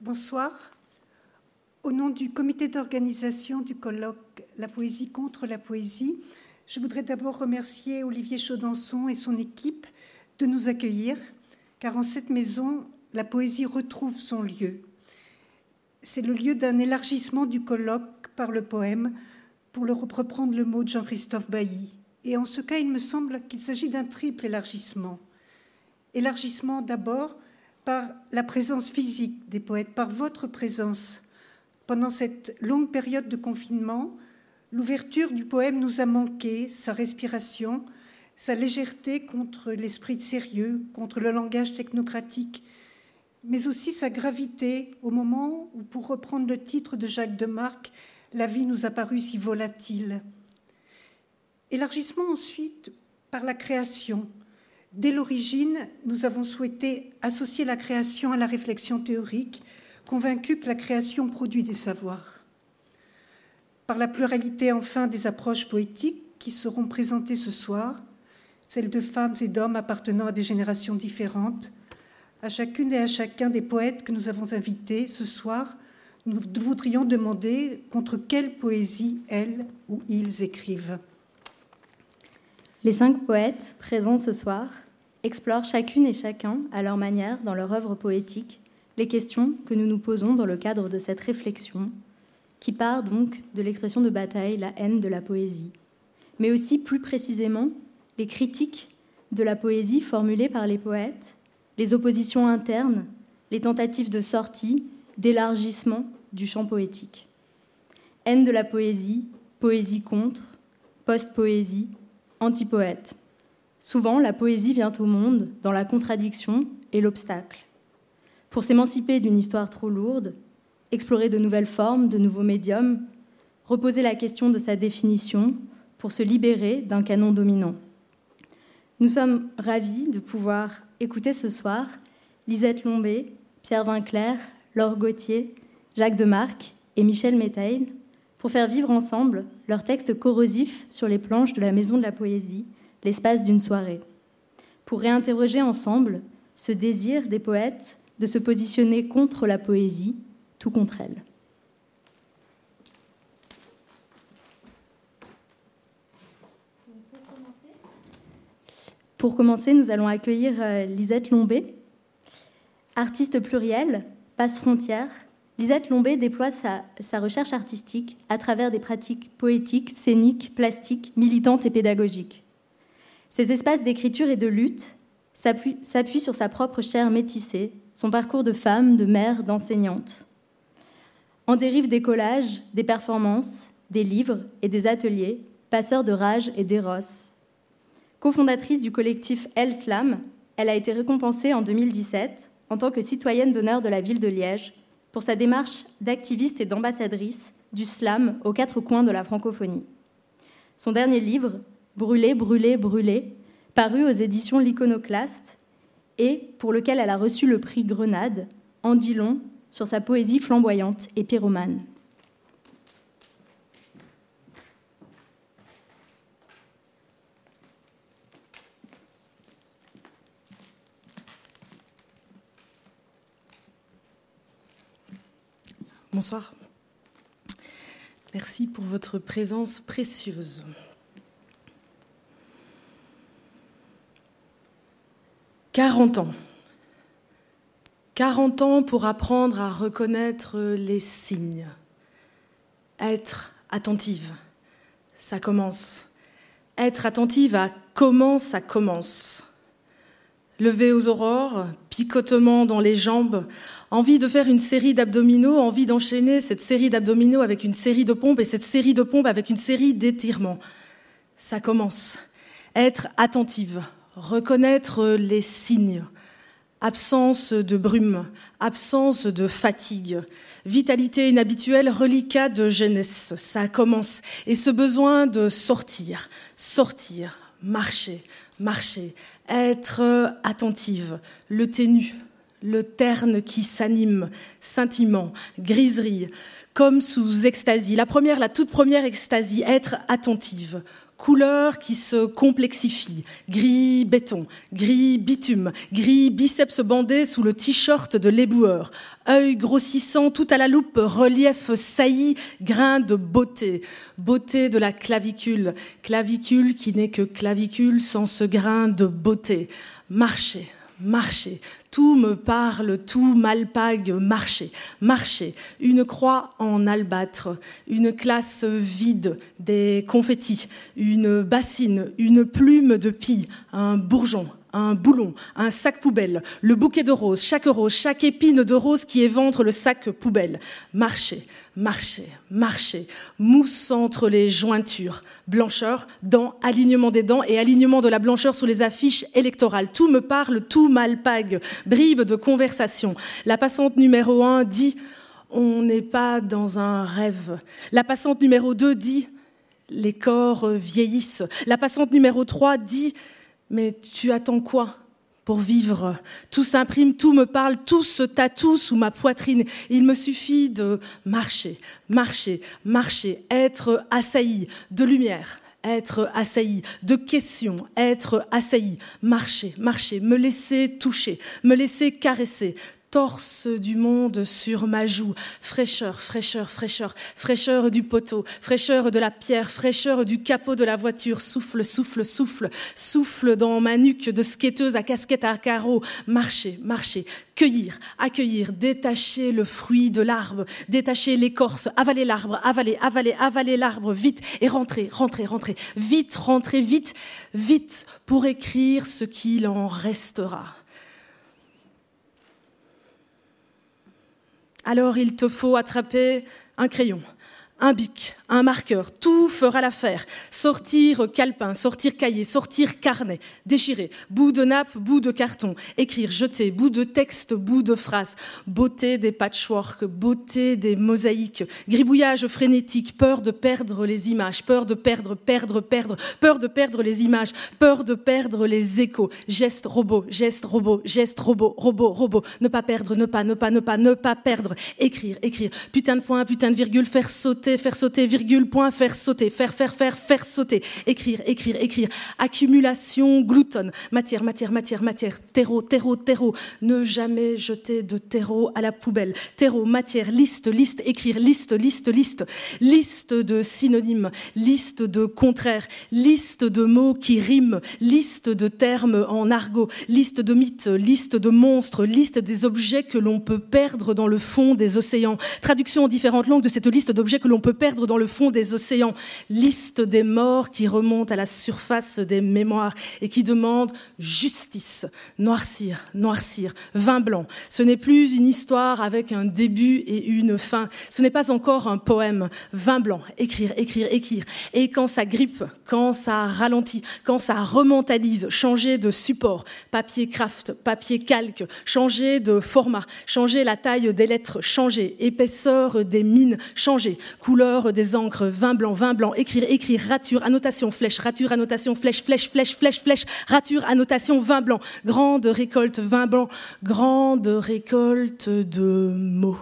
Bonsoir. Au nom du comité d'organisation du colloque La poésie contre la poésie, je voudrais d'abord remercier Olivier Chaudançon et son équipe de nous accueillir, car en cette maison, la poésie retrouve son lieu. C'est le lieu d'un élargissement du colloque par le poème, pour le reprendre le mot de Jean-Christophe Bailly. Et en ce cas, il me semble qu'il s'agit d'un triple élargissement. Élargissement d'abord par la présence physique des poètes, par votre présence. Pendant cette longue période de confinement, l'ouverture du poème nous a manqué, sa respiration, sa légèreté contre l'esprit de sérieux, contre le langage technocratique, mais aussi sa gravité au moment où, pour reprendre le titre de Jacques de Marc, la vie nous a paru si volatile. Élargissement ensuite par la création. Dès l'origine, nous avons souhaité associer la création à la réflexion théorique, convaincus que la création produit des savoirs. Par la pluralité enfin des approches poétiques qui seront présentées ce soir, celles de femmes et d'hommes appartenant à des générations différentes, à chacune et à chacun des poètes que nous avons invités ce soir, nous voudrions demander contre quelle poésie elles ou ils écrivent. Les cinq poètes présents ce soir explorent chacune et chacun, à leur manière, dans leur œuvre poétique, les questions que nous nous posons dans le cadre de cette réflexion, qui part donc de l'expression de bataille, la haine de la poésie, mais aussi plus précisément les critiques de la poésie formulées par les poètes, les oppositions internes, les tentatives de sortie, d'élargissement du champ poétique. Haine de la poésie, poésie contre, post-poésie, Antipoète. Souvent, la poésie vient au monde dans la contradiction et l'obstacle. Pour s'émanciper d'une histoire trop lourde, explorer de nouvelles formes, de nouveaux médiums, reposer la question de sa définition pour se libérer d'un canon dominant. Nous sommes ravis de pouvoir écouter ce soir Lisette Lombé, Pierre Vinclair, Laure Gauthier, Jacques Demarque et Michel Métail pour faire vivre ensemble leurs textes corrosifs sur les planches de la Maison de la Poésie, l'espace d'une soirée, pour réinterroger ensemble ce désir des poètes de se positionner contre la poésie, tout contre elle. Pour commencer, nous allons accueillir euh, Lisette Lombé, artiste plurielle, passe frontière, Lisette Lombé déploie sa, recherche artistique à travers des pratiques poétiques, scéniques, plastiques, militantes et pédagogiques. Ces espaces d'écriture et de lutte s'appuient sur sa propre chair métissée, son parcours de femme, de mère, d'enseignante. En dérive des collages, des performances, des livres et des ateliers, passeurs de rage et d'éros. Cofondatrice du collectif El Slam, elle a été récompensée en 2017 en tant que citoyenne d'honneur de la ville de Liège pour sa démarche d'activiste et d'ambassadrice du slam aux quatre coins de la francophonie. Son dernier livre, Brûler, brûler, brûler, paru aux éditions L'Iconoclaste, et pour lequel elle a reçu le prix Grenade, en dit sur sa poésie flamboyante et pyromane. Bonsoir. Merci pour votre présence précieuse. Quarante ans. Quarante ans pour apprendre à reconnaître les signes. Être attentive, ça commence. Être attentive à comment ça commence. Lever aux aurores, picotement dans les jambes, envie de faire une série d'abdominaux, envie d'enchaîner cette série d'abdominaux avec une série de pompes et cette série de pompes avec une série d'étirements. Ça commence. Être attentive, reconnaître les signes. Absence de brume, absence de fatigue, vitalité inhabituelle, reliquat de jeunesse. Ça commence. Et ce besoin de sortir, sortir, marcher, marcher, être attentive, le ténu, le terne qui s'anime, scintillement, griserie, comme sous extasie. La première, la toute première extasie, être attentive, couleurs qui se complexifient. Gris béton, gris bitume, gris biceps bandé sous le t-shirt de l'éboueur. Œil grossissant, tout à la loupe, relief sailli, grain de beauté. Beauté de la clavicule. Clavicule qui n'est que clavicule sans ce grain de beauté. Marcher, marcher. Tout me parle, tout m'alpague, marcher, marcher. Une croix en albâtre, une classe vide, des confettis, une bassine, une plume de pie, un bourgeon, un boulon, un sac poubelle, le bouquet de roses, chaque rose, chaque épine de rose qui éventre le sac poubelle. Marcher, marcher, marcher, mousse entre les jointures, blancheur, dents, alignement des dents et alignement de la blancheur sous les affiches électorales. Tout me parle, tout m'alpague, bribe de conversation. La passante numéro un dit on n'est pas dans un rêve. La passante numéro deux dit les corps vieillissent. La passante numéro trois dit mais tu attends quoi pour vivre? Tout s'imprime, tout me parle, tout se tatoue sous ma poitrine. Il me suffit de marcher, marcher, marcher, être assailli de lumière, être assailli de questions, être assailli, marcher, marcher, me laisser toucher, me laisser caresser, torse du monde sur ma joue, fraîcheur, fraîcheur, fraîcheur, fraîcheur du poteau, fraîcheur de la pierre, fraîcheur du capot de la voiture, souffle, souffle, souffle, souffle dans ma nuque de skateuse à casquette à carreaux, marcher, marcher, cueillir, accueillir, détacher le fruit de l'arbre, détacher l'écorce, avaler l'arbre, avaler, avaler, avaler l'arbre, vite, et rentrer, rentrer, rentrer, vite, rentrer, vite, vite, pour écrire ce qu'il en restera. Alors il te faut attraper un crayon, un bic, un marqueur, tout fera l'affaire. Sortir calepin, sortir cahier, sortir carnet, déchirer, bout de nappe, bout de carton, écrire, jeter, bout de texte, bout de phrase, beauté des patchwork, beauté des mosaïques, gribouillage frénétique, peur de perdre les images, peur de perdre, perdre, perdre, peur de perdre les images, peur de perdre les échos, geste robot, geste robot, geste robot, robot, robot, ne pas perdre, ne pas, ne pas, ne pas, ne pas perdre, écrire, écrire, putain de point, putain de virgule, faire sauter, faire sauter, virgule, point, faire sauter, faire, faire, faire, faire sauter, écrire, écrire, écrire, accumulation gloutonne, matière, matière, matière, matière, terreau, terreau, terreau, ne jamais jeter de terreau à la poubelle, terreau, matière, liste, liste, écrire, liste, liste, liste, liste de synonymes, liste de contraires, liste de mots qui riment, liste de termes en argot, liste de mythes, liste de monstres, liste des objets que l'on peut perdre dans le fond des océans, traduction en différentes langues de cette liste d'objets que l'on peut perdre dans le fond des océans, liste des morts qui remontent à la surface des mémoires et qui demandent justice, noircir, noircir, vin blanc. Ce n'est plus une histoire avec un début et une fin. Ce n'est pas encore un poème. Vin blanc, écrire, écrire, écrire. Et quand ça grippe, quand ça ralentit, quand ça rementalise, changer de support, papier craft, papier calque, changer de format, changer la taille des lettres, changer, épaisseur des mines, changer, couleur des encres, vin blanc, vin blanc, écrire, écrire, rature, annotation, flèche, rature, annotation, flèche, flèche, flèche, flèche, flèche, rature, annotation, vin blanc, grande récolte, vin blanc, grande récolte de mots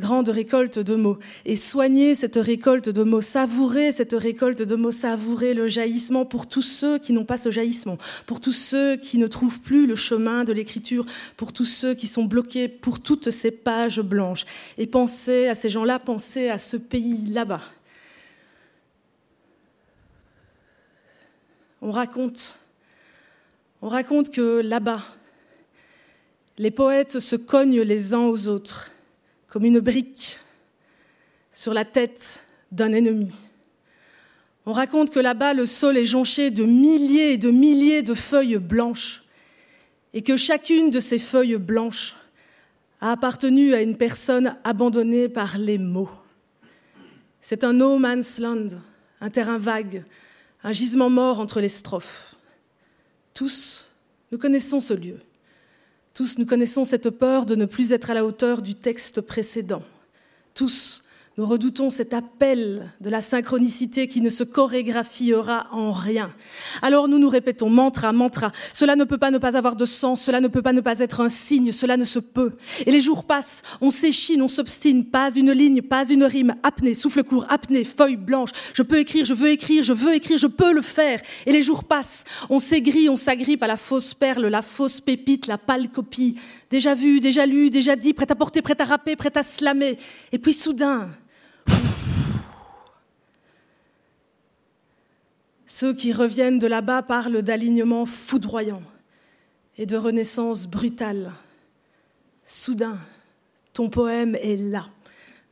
grande récolte de mots. Et soigner cette récolte de mots, savourer cette récolte de mots, savourer le jaillissement pour tous ceux qui n'ont pas ce jaillissement, pour tous ceux qui ne trouvent plus le chemin de l'écriture, pour tous ceux qui sont bloqués, pour toutes ces pages blanches. Et penser à ces gens-là, penser à ce pays là-bas. On raconte, on raconte que là-bas, les poètes se cognent les uns aux autres comme une brique sur la tête d'un ennemi. On raconte que là-bas, le sol est jonché de milliers et de milliers de feuilles blanches et que chacune de ces feuilles blanches a appartenu à une personne abandonnée par les mots. C'est un no man's land, un terrain vague, un gisement mort entre les strophes. Tous, nous connaissons ce lieu. Tous nous connaissons cette peur de ne plus être à la hauteur du texte précédent. Tous Nous redoutons cet appel de la synchronicité qui ne se chorégraphiera en rien. Alors nous nous répétons mantra, mantra. Cela ne peut pas ne pas avoir de sens, cela ne peut pas ne pas être un signe, cela ne se peut. Et les jours passent, on s'échine, on s'obstine, pas une ligne, pas une rime, apnée, souffle court, apnée, feuille blanche. Je peux écrire, je veux écrire, je veux écrire, je peux le faire. Et les jours passent, on s'aigrit, on s'agrippe à la fausse perle, la fausse pépite, la pâle copie. Déjà vu, déjà lu, déjà dit, prêt à porter, prêt à rapper, prêt à slammer. Et puis soudain, ceux qui reviennent de là-bas parlent d'alignement foudroyant et de renaissance brutale. Soudain, ton poème est là,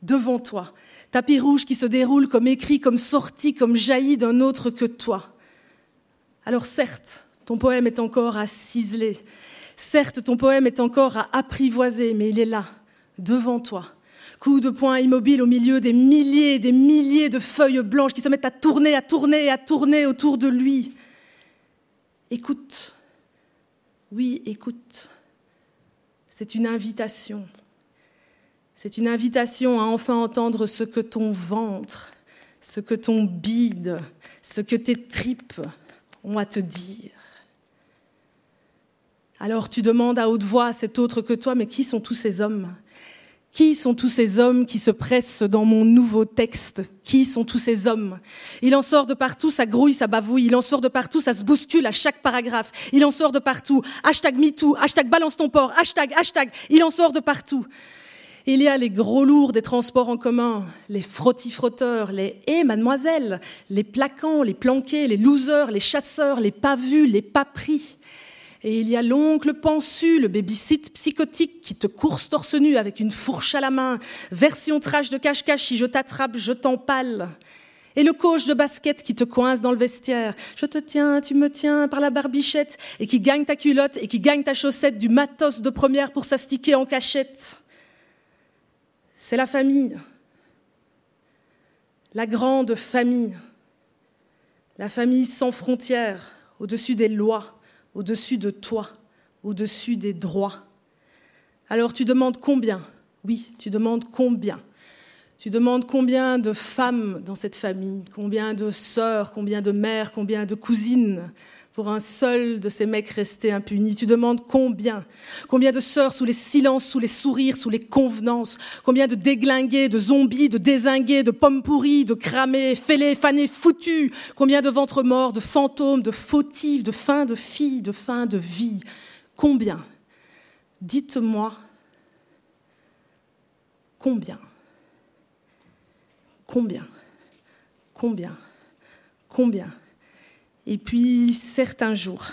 devant toi, tapis rouge qui se déroule comme écrit, comme sorti, comme jailli d'un autre que toi. Alors certes, ton poème est encore à ciseler, certes, ton poème est encore à apprivoiser, mais il est là, devant toi, coup de poing immobile au milieu des milliers des milliers de feuilles blanches qui se mettent à tourner, à tourner, à tourner autour de lui. Écoute, oui, écoute. C'est une invitation. C'est une invitation à enfin entendre ce que ton ventre, ce que ton bide, ce que tes tripes ont à te dire. Alors tu demandes à haute voix à cet autre que toi, mais qui sont tous ces hommes? Qui sont tous ces hommes qui se pressent dans mon nouveau texte? Qui sont tous ces hommes? Il en sort de partout, ça grouille, ça bavouille. Il en sort de partout, ça se bouscule à chaque paragraphe. Il en sort de partout. Hashtag MeToo, hashtag balance ton port, hashtag, hashtag. Il en sort de partout. Il y a les gros lourds des transports en commun, les frottis-frotteurs, les hé, mademoiselle, les plaquants, les planqués, les losers, les chasseurs, les pas vus, les pas pris. Et il y a l'oncle pensu, le babysit psychotique qui te course torse nu avec une fourche à la main, version trash de cache-cache, si je t'attrape, je t'empale. Et le coach de basket qui te coince dans le vestiaire. Je te tiens, tu me tiens par la barbichette et qui gagne ta culotte et qui gagne ta chaussette du matos de première pour s'astiquer en cachette. C'est la famille. La grande famille. La famille sans frontières, au-dessus des lois au-dessus de toi, au-dessus des droits. Alors tu demandes combien? Oui, tu demandes combien? Tu demandes combien de femmes dans cette famille, combien de sœurs, combien de mères, combien de cousines pour un seul de ces mecs restés impunis. Tu demandes combien? Combien de sœurs sous les silences, sous les sourires, sous les convenances? Combien de déglingués, de zombies, de désingués, de pommes pourries, de cramés, fêlés, fanés, foutus? Combien de ventres morts, de fantômes, de fautifs, de fins de filles, de fins de vie? Combien? Dites-moi combien Combien? Combien? Combien? Et puis certains jours,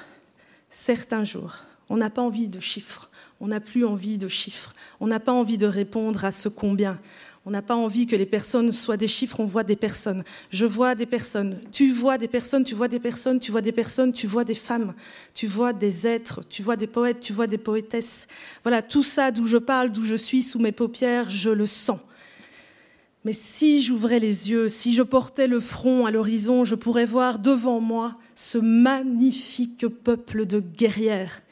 certains jours, on n'a pas envie de chiffres, on n'a plus envie de chiffres, on n'a pas envie de répondre à ce combien, on n'a pas envie que les personnes soient des chiffres, on voit des personnes. Je vois des personnes, tu vois des personnes, tu vois des personnes, tu vois des personnes, tu vois des femmes, tu vois des êtres, tu vois des poètes, tu vois des poétesses. Voilà, tout ça d'où je parle, d'où je suis, sous mes paupières, je le sens. Mais si j'ouvrais les yeux, si je portais le front à l'horizon, je pourrais voir devant moi ce magnifique peuple de guerrières.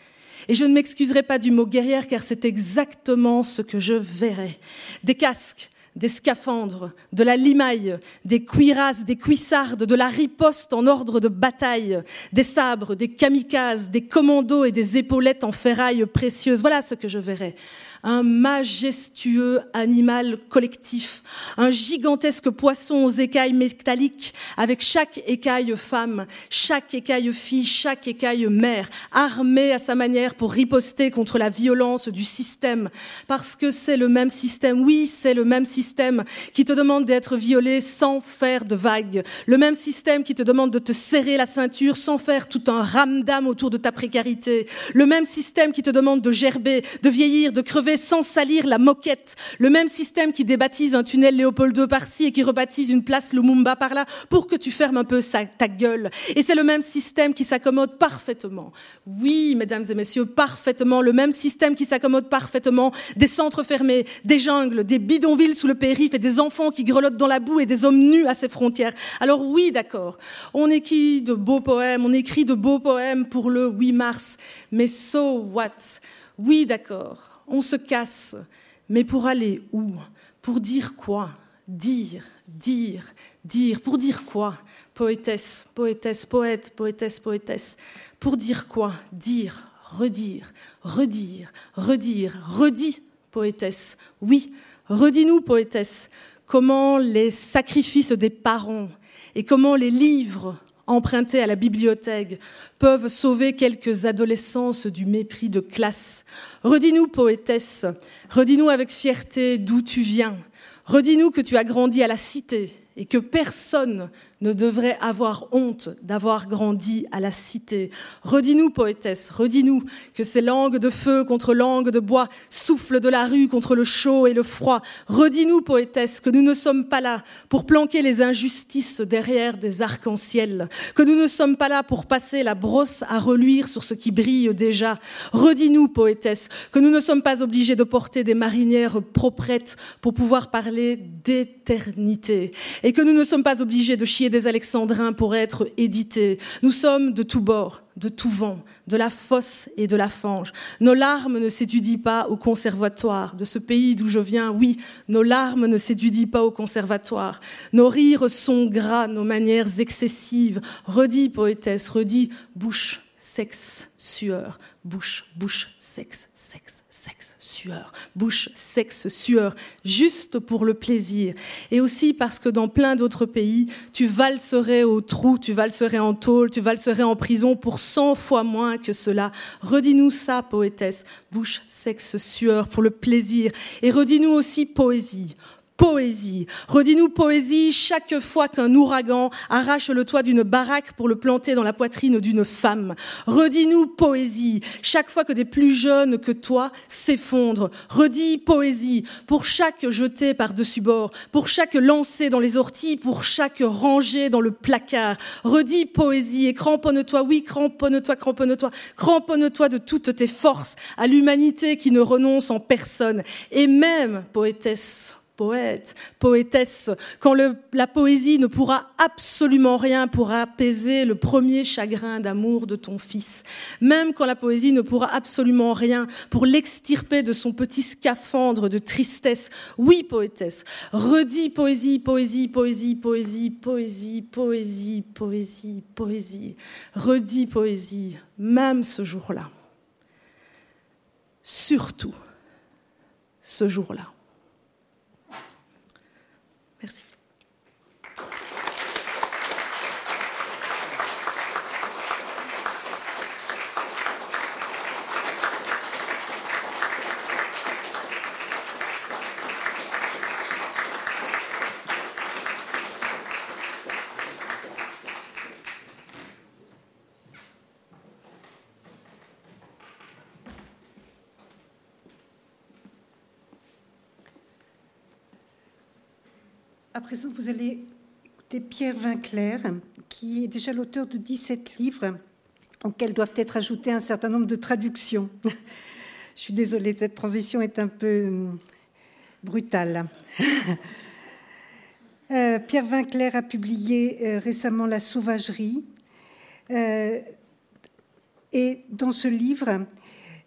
Et je ne m'excuserai pas du mot guerrière car c'est exactement ce que je verrais. Des casques, des scaphandres, de la limaille, des cuirasses, des cuissardes, de la riposte en ordre de bataille, des sabres, des kamikazes, des commandos et des épaulettes en ferraille précieuses. Voilà ce que je verrais un majestueux animal collectif, un gigantesque poisson aux écailles métalliques, avec chaque écaille femme, chaque écaille fille, chaque écaille mère, armée à sa manière pour riposter contre la violence du système, parce que c'est le même système, oui, c'est le même système qui te demande d'être violé sans faire de vagues, le même système qui te demande de te serrer la ceinture sans faire tout un ramdam autour de ta précarité, le même système qui te demande de gerber, de vieillir, de crever sans salir la moquette. Le même système qui débaptise un tunnel Léopold II par-ci et qui rebaptise une place Lumumba par-là pour que tu fermes un peu ta gueule. Et c'est le même système qui s'accommode parfaitement. Oui, mesdames et messieurs, parfaitement. Le même système qui s'accommode parfaitement des centres fermés, des jungles, des bidonvilles sous le périph' et des enfants qui grelottent dans la boue et des hommes nus à ses frontières. Alors oui, d'accord. On écrit de beaux poèmes, on écrit de beaux poèmes pour le 8 mars. Mais so what? Oui, d'accord on se casse. Mais pour aller où? Pour dire quoi? Dire, dire, dire. Pour dire quoi? Poétesse, poétesse, poète, poétesse, poétesse. Pour dire quoi? Dire, redire, redire, redire, redis, poétesse. Oui, redis-nous, poétesse, comment les sacrifices des parents et comment les livres empruntés à la bibliothèque peuvent sauver quelques adolescences du mépris de classe. Redis-nous, poétesse, redis-nous avec fierté d'où tu viens. Redis-nous que tu as grandi à la cité et que personne ne devrait avoir honte d'avoir grandi à la cité. Redis-nous, poétesse, redis-nous que ces langues de feu contre langues de bois soufflent de la rue contre le chaud et le froid. Redis-nous, poétesse, que nous ne sommes pas là pour planquer les injustices derrière des arcs-en-ciel, que nous ne sommes pas là pour passer la brosse à reluire sur ce qui brille déjà. Redis-nous, poétesse, que nous ne sommes pas obligés de porter des marinières proprettes pour pouvoir parler d'éternité et que nous ne sommes pas obligés de chier des alexandrins pour être édités. Nous sommes de tous bords, de tout vent, de la fosse et de la fange. Nos larmes ne s'étudient pas au conservatoire de ce pays d'où je viens. Oui, nos larmes ne s'étudient pas au conservatoire. Nos rires sont gras, nos manières excessives. Redis, poétesse, redis, bouche, sexe, sueur, bouche, bouche, sexe, sexe, sexe, sueur, bouche, sexe, sueur, juste pour le plaisir. Et aussi parce que dans plein d'autres pays, tu valserais au trou, tu valserais en tôle, tu valserais en prison pour cent fois moins que cela. Redis-nous ça, poétesse, bouche, sexe, sueur, pour le plaisir. Et redis-nous aussi poésie poésie. Redis-nous poésie chaque fois qu'un ouragan arrache le toit d'une baraque pour le planter dans la poitrine d'une femme. Redis-nous poésie chaque fois que des plus jeunes que toi s'effondrent. Redis poésie pour chaque jeté par-dessus bord, pour chaque lancé dans les orties, pour chaque rangée dans le placard. Redis poésie et cramponne-toi, oui, cramponne-toi, cramponne-toi, cramponne-toi de toutes tes forces à l'humanité qui ne renonce en personne. Et même, poétesse, poète, poétesse, quand la poésie ne pourra absolument rien pour apaiser le premier chagrin d'amour de ton fils, même quand la poésie ne pourra absolument rien pour l'extirper de son petit scaphandre de tristesse. Oui, poétesse, redis poésie, poésie, poésie, poésie, poésie, poésie, poésie, poésie, redis poésie, même ce jour-là. Surtout ce jour-là. À présent, vous allez écouter Pierre Vinclair, qui est déjà l'auteur de 17 livres, auxquels doivent être ajoutés un certain nombre de traductions. Je suis désolée, cette transition est un peu hum, brutale. Euh, Pierre Vinclair a publié euh, récemment La sauvagerie. Euh, et dans ce livre,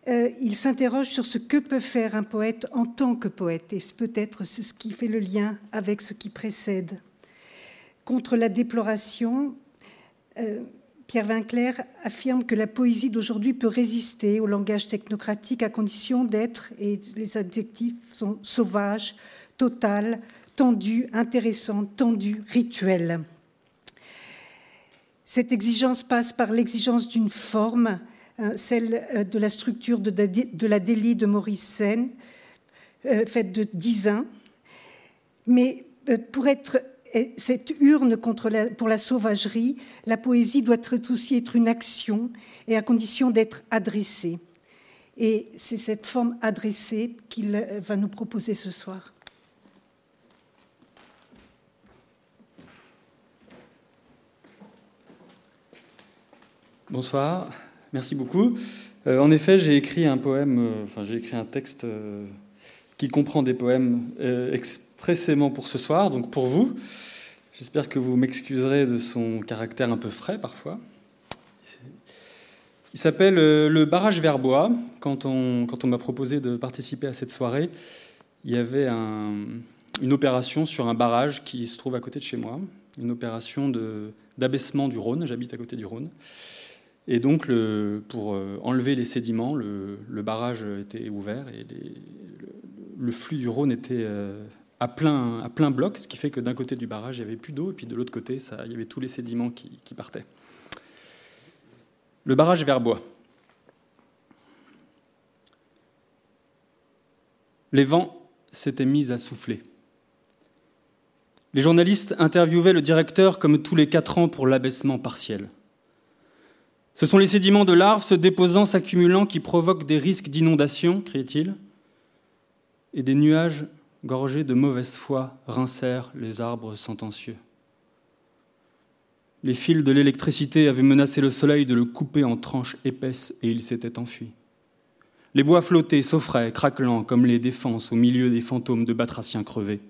euh, il s'interroge sur ce que peut faire un poète en tant que poète, et peut-être ce qui fait le lien avec ce qui précède. Contre la déploration, euh, Pierre Vinclair affirme que la poésie d'aujourd'hui peut résister au langage technocratique à condition d'être, et les adjectifs sont sauvages, total, tendu, intéressant, tendu, rituel. Cette exigence passe par l'exigence d'une forme, celle euh, de la structure de la délie de Maurice Sen, euh, faite de ans. Mais euh, pour être cette urne pour la sauvagerie, la poésie doit aussi être une action et à condition d'être adressée. Et c'est cette forme adressée qu'il va nous proposer ce soir. Bonsoir. Merci beaucoup. Euh, en effet, j'ai écrit un poème, euh, j'ai écrit un texte euh, qui comprend des poèmes expressément pour ce soir, donc pour vous. J'espère que vous m'excuserez de son caractère un peu frais parfois. Il s'appelle Le barrage Verbois. Quand on, quand on m'a proposé de participer à cette soirée, il y avait un, une opération sur un barrage qui se trouve à côté de chez moi, une opération d'abaissement du Rhône, j'habite à côté du Rhône. Et donc, pour euh, enlever les sédiments, le, barrage était ouvert et le, flux du Rhône était euh, à, plein, bloc, ce qui fait que d'un côté du barrage, il n'y avait plus d'eau, et puis de l'autre côté, il y avait tous les sédiments qui, qui partaient. Le barrage Verbois. Les vents s'étaient mis à souffler. Les journalistes interviewaient le directeur comme tous les quatre ans pour l'abaissement partiel. Ce sont les sédiments de larves se déposant, s'accumulant qui provoquent des risques d'inondation, criait-il, et des nuages gorgés de mauvaise foi rincèrent les arbres sentencieux. Les fils de l'électricité avaient menacé le soleil de le couper en tranches épaisses et il s'était enfui. Les bois flottaient, s'offraient, craquelant comme les défenses au milieu des fantômes de batraciens crevés.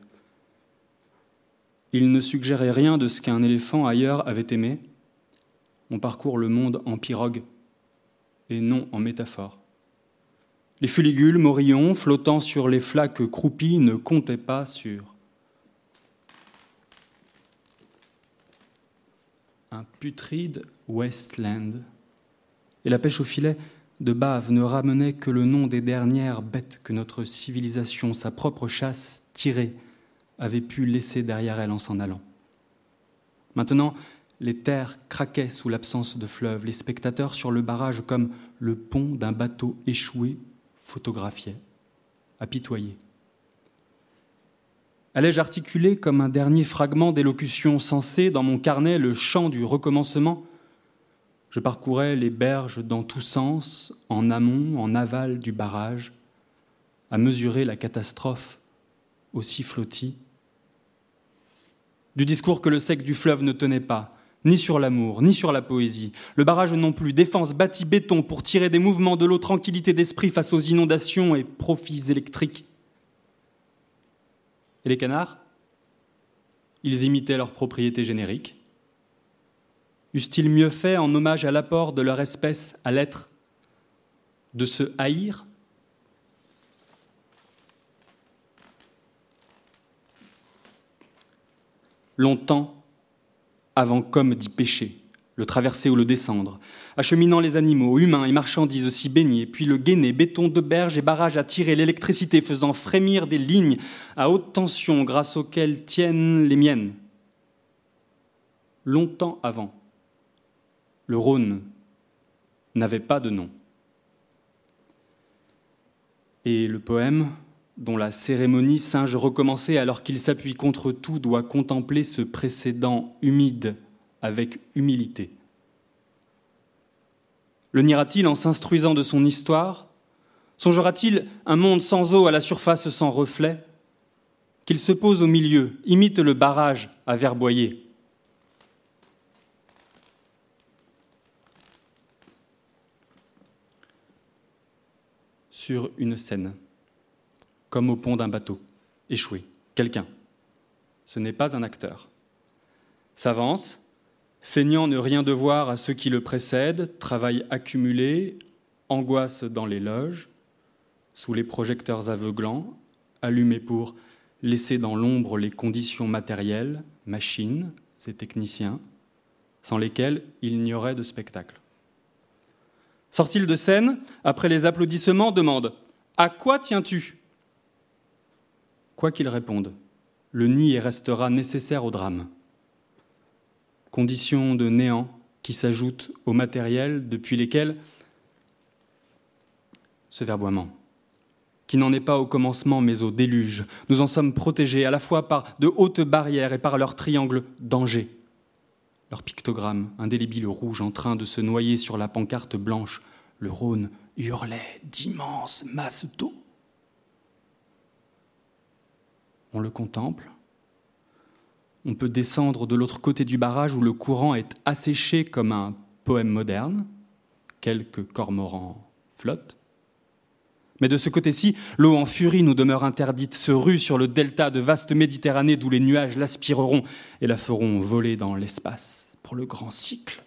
Il ne suggérait rien de ce qu'un éléphant ailleurs avait aimé. On parcourt le monde en pirogue et non en métaphore. Les fuligules, morillons, flottant sur les flaques croupies, ne comptaient pas sur un putride wasteland. Et la pêche au filet de bave ne ramenait que le nom des dernières bêtes que notre civilisation, sa propre chasse tirée, avait pu laisser derrière elle en s'en allant. Maintenant, les terres craquaient sous l'absence de fleuve, les spectateurs sur le barrage, comme le pont d'un bateau échoué, photographiaient, apitoyés. Allais-je articuler comme un dernier fragment d'élocution sensée dans mon carnet le chant du recommencement? Je parcourais les berges dans tous sens, en amont, en aval du barrage, à mesurer la catastrophe aussi flottie du discours que le sec du fleuve ne tenait pas, ni sur l'amour, ni sur la poésie. Le barrage non plus, défense bâti béton pour tirer des mouvements de l'eau, tranquillité d'esprit face aux inondations et profits électriques. Et les canards? Ils imitaient leur propriété générique. Eussent-ils mieux fait en hommage à l'apport de leur espèce à l'être? De se haïr? Longtemps avant comme d'y pêcher, le traverser ou le descendre, acheminant les animaux, humains et marchandises aussi baignés, puis le gainer, béton de berge et barrage à tirer l'électricité, faisant frémir des lignes à haute tension grâce auxquelles tiennent les miennes. Longtemps avant, le Rhône n'avait pas de nom. Et le poème dont la cérémonie singe recommencer alors qu'il s'appuie contre tout, doit contempler ce précédent humide avec humilité. Le niera-t-il en s'instruisant de son histoire Songera-t-il un monde sans eau à la surface sans reflet? Qu'il se pose au milieu, imite le barrage à verboyer. Sur une scène comme au pont d'un bateau, échoué, quelqu'un. Ce n'est pas un acteur. S'avance, feignant ne rien devoir à ceux qui le précèdent, travail accumulé, angoisse dans les loges, sous les projecteurs aveuglants, allumés pour laisser dans l'ombre les conditions matérielles, machines et techniciens, sans lesquels il n'y aurait de spectacle. Sort-il de scène, après les applaudissements, demande À quoi tiens-tu? Quoi qu'il réponde, le nid restera nécessaire au drame. Condition de néant qui s'ajoute au matériel depuis lesquels ce verboiement, qui n'en est pas au commencement mais au déluge, nous en sommes protégés à la fois par de hautes barrières et par leur triangle danger. Leur pictogramme, indélébile rouge en train de se noyer sur la pancarte blanche, le Rhône hurlait d'immenses masses d'eau on le contemple. On peut descendre de l'autre côté du barrage où le courant est asséché comme un poème moderne. Quelques cormorans flottent. Mais de ce côté-ci, l'eau en furie nous demeure interdite, se rue sur le delta de vaste Méditerranée d'où les nuages l'aspireront et la feront voler dans l'espace pour le grand cycle.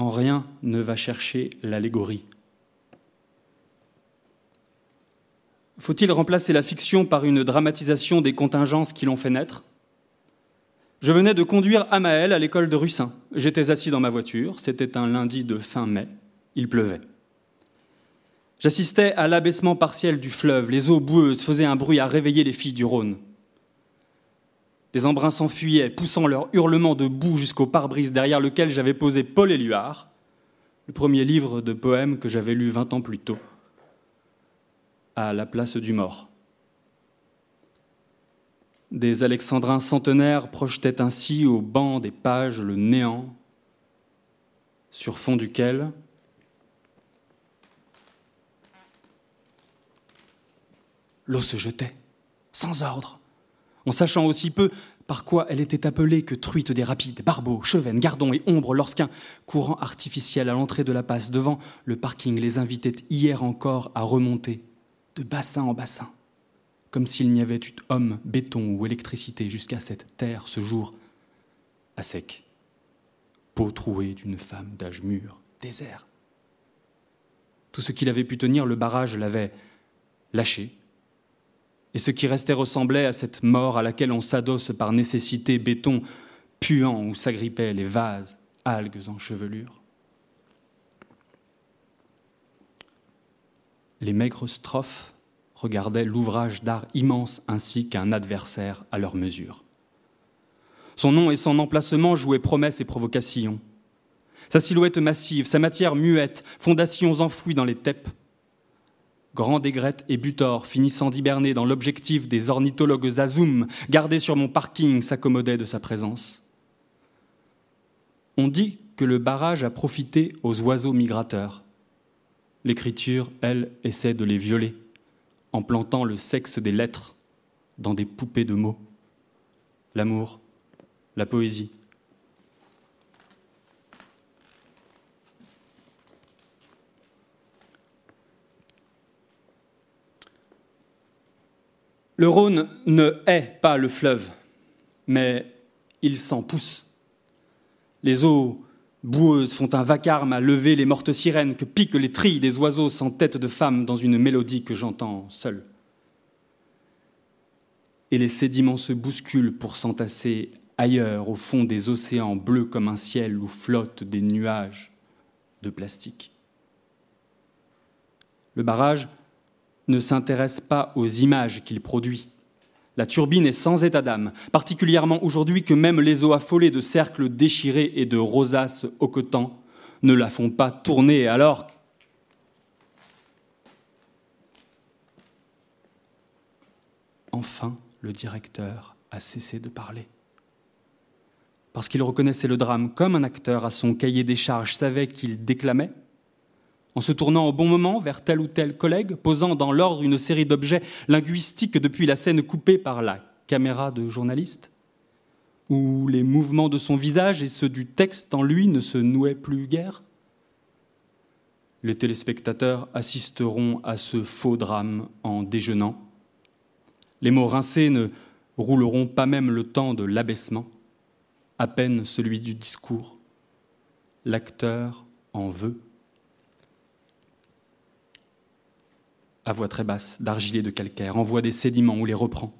En En rien ne va chercher l'allégorie. Faut-il remplacer la fiction par une dramatisation des contingences qui l'ont fait naître? Je venais de conduire Amaël à l'école de Russin. J'étais assis dans ma voiture, c'était un lundi de fin mai, il pleuvait. J'assistais à l'abaissement partiel du fleuve, les eaux boueuses faisaient un bruit à réveiller les filles du Rhône. Des embruns s'enfuyaient, poussant leurs hurlements de boue jusqu'au pare-brise derrière lequel j'avais posé Paul Éluard, le premier livre de poèmes que j'avais lu vingt ans plus tôt à la place du mort. Des alexandrins centenaires projetaient ainsi au banc des pages le néant, sur fond duquel l'eau se jetait, sans ordre, en sachant aussi peu par quoi elle était appelée que truite des rapides, barbeaux, chevennes, gardons et ombres, lorsqu'un courant artificiel à l'entrée de la passe devant le parking les invitait hier encore à remonter de bassin en bassin, comme s'il n'y avait eu homme, béton ou électricité jusqu'à cette terre ce jour à sec, peau trouée d'une femme d'âge mûr, désert. Tout ce qu'il avait pu tenir, le barrage l'avait lâché, et ce qui restait ressemblait à cette mort à laquelle on s'adosse par nécessité, béton puant où s'agrippaient les vases, algues en chevelure. les maigres strophes regardaient l'ouvrage d'art immense ainsi qu'un adversaire à leur mesure. Son nom et son emplacement jouaient promesses et provocations. Sa silhouette massive, sa matière muette, fondations enfouies dans les teppes. Grand Aigrette et Butor, finissant d'hiberner dans l'objectif des ornithologues Azoum, gardés sur mon parking, s'accommodaient de sa présence. On dit que le barrage a profité aux oiseaux migrateurs. L'écriture, elle, essaie de les violer en plantant le sexe des lettres dans des poupées de mots. L'amour, la poésie. Le Rhône ne hait pas le fleuve, mais il s'en pousse. Les eaux boueuses font un vacarme à lever les mortes sirènes que piquent les trilles des oiseaux sans tête de femme dans une mélodie que j'entends seule. Et les sédiments se bousculent pour s'entasser ailleurs, au fond des océans bleus comme un ciel où flottent des nuages de plastique. Le barrage ne s'intéresse pas aux images qu'il produit, la turbine est sans état d'âme, particulièrement aujourd'hui que même les eaux affolées de cercles déchirés et de rosaces hoquetants ne la font pas tourner alors Enfin, le directeur a cessé de parler. Parce qu'il reconnaissait le drame comme un acteur à son cahier des charges savait qu'il déclamait, en se tournant au bon moment vers tel ou tel collègue, posant dans l'ordre une série d'objets linguistiques depuis la scène coupée par la caméra de journaliste, où les mouvements de son visage et ceux du texte en lui ne se nouaient plus guère Les téléspectateurs assisteront à ce faux drame en déjeunant. Les mots rincés ne rouleront pas même le temps de l'abaissement, à peine celui du discours. L'acteur en veut. À voix très basse, d'argile de calcaire, envoie des sédiments ou les reprend.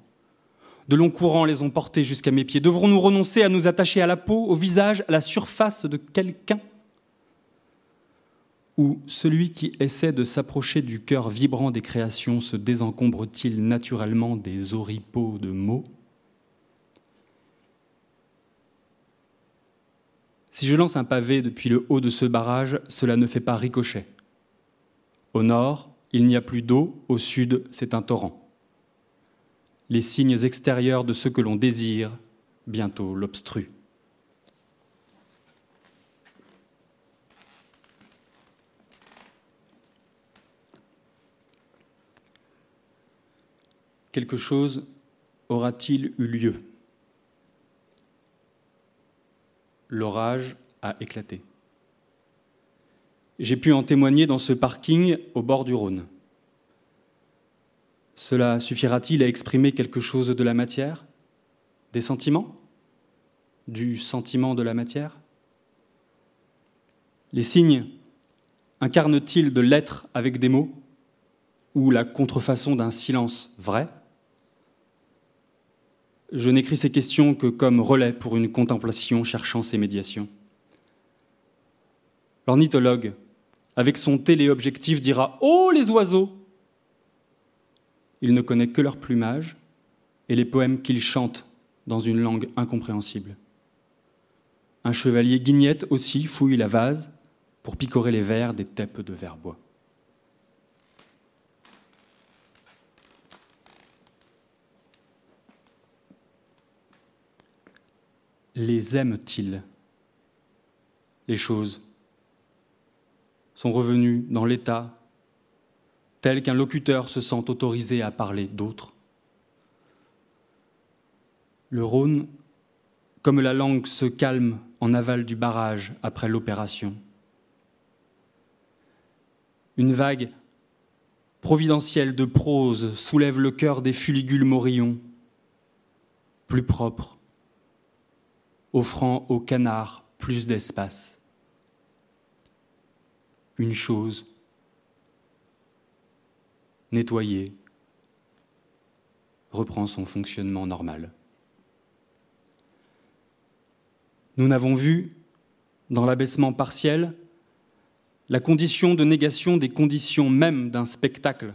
De longs courants les ont portés jusqu'à mes pieds. Devrons-nous renoncer à nous attacher à la peau, au visage, à la surface de quelqu'un? Ou celui qui essaie de s'approcher du cœur vibrant des créations se désencombre-t-il naturellement des oripeaux de mots? Si je lance un pavé depuis le haut de ce barrage, cela ne fait pas ricochet. Au nord, il n'y a plus d'eau, au sud c'est un torrent. Les signes extérieurs de ce que l'on désire bientôt l'obstruent. Quelque chose aura-t-il eu lieu? L'orage a éclaté. J'ai pu en témoigner dans ce parking au bord du Rhône. Cela suffira-t-il à exprimer quelque chose de la matière? Des sentiments? Du sentiment de la matière? Les signes incarnent-ils de l'être avec des mots? Ou la contrefaçon d'un silence vrai? Je n'écris ces questions que comme relais pour une contemplation cherchant ces médiations. L'ornithologue, avec son téléobjectif, dira Oh les oiseaux Il ne connaît que leur plumage et les poèmes qu'ils chantent dans une langue incompréhensible. Un chevalier guignette aussi fouille la vase pour picorer les vers des teppes de verre-bois. Les aime-t-il? Les choses sont revenues dans l'état tel qu'un locuteur se sent autorisé à parler d'autres. Le Rhône, comme la langue se calme en aval du barrage après l'opération. Une vague providentielle de prose soulève le cœur des fuligules morillons, plus propres, offrant au canard plus d'espace. Une chose, nettoyée, reprend son fonctionnement normal. Nous n'avons vu, dans l'abaissement partiel, la condition de négation des conditions mêmes d'un spectacle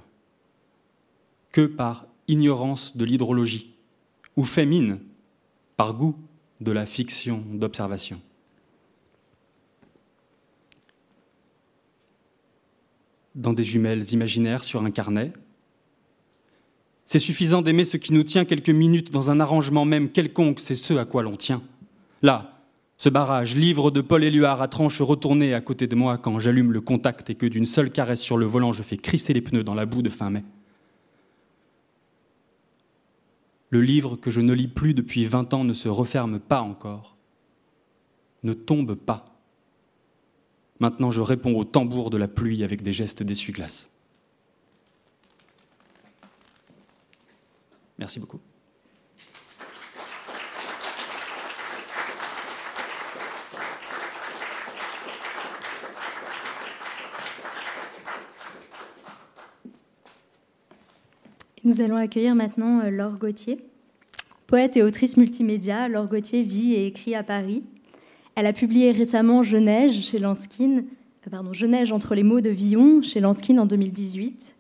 que par ignorance de l'hydrologie, ou fait par goût de la fiction d'observation. Dans des jumelles imaginaires sur un carnet, c'est suffisant d'aimer ce qui nous tient quelques minutes dans un arrangement même quelconque, c'est ce à quoi l'on tient. Là, ce barrage, livre de Paul Éluard à tranche retournée à côté de moi quand j'allume le contact et que d'une seule caresse sur le volant je fais crisser les pneus dans la boue de fin mai. Le livre que je ne lis plus depuis vingt ans ne se referme pas encore, ne tombe pas. Maintenant je réponds au tambour de la pluie avec des gestes d'essuie-glace. Merci beaucoup. Nous allons accueillir maintenant euh, Laure Gauthier. Poète et autrice multimédia, Laure Gauthier vit et écrit à Paris. Elle a publié récemment Je neige Lanskin, Je neige entre les mots de Villon chez Lanskin en 2018.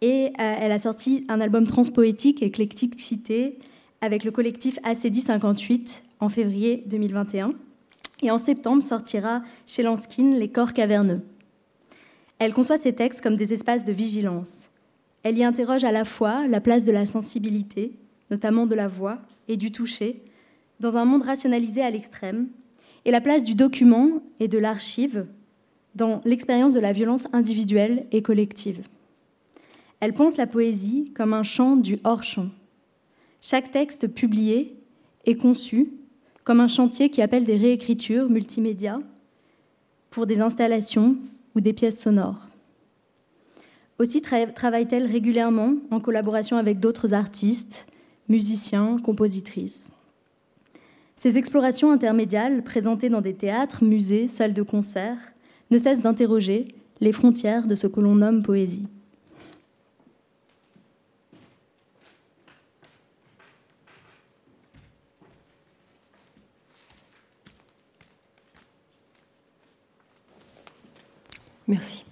Et euh, elle a sorti un album transpoétique, éclectique cité, avec le collectif ACD 58 en février 2021. Et en septembre sortira chez Lanskin Les corps caverneux. Elle conçoit ses textes comme des espaces de vigilance. Elle y interroge à la fois la place de la sensibilité, notamment de la voix et du toucher, dans un monde rationalisé à l'extrême, et la place du document et de l'archive dans l'expérience de la violence individuelle et collective. Elle pense la poésie comme un chant du hors-champ. Chaque texte publié est conçu comme un chantier qui appelle des réécritures multimédia pour des installations ou des pièces sonores. Aussi travaille-t-elle régulièrement en collaboration avec d'autres artistes, musiciens, compositrices. Ces explorations intermédiales, présentées dans des théâtres, musées, salles de concert, ne cessent d'interroger les frontières de ce que l'on nomme poésie. Merci.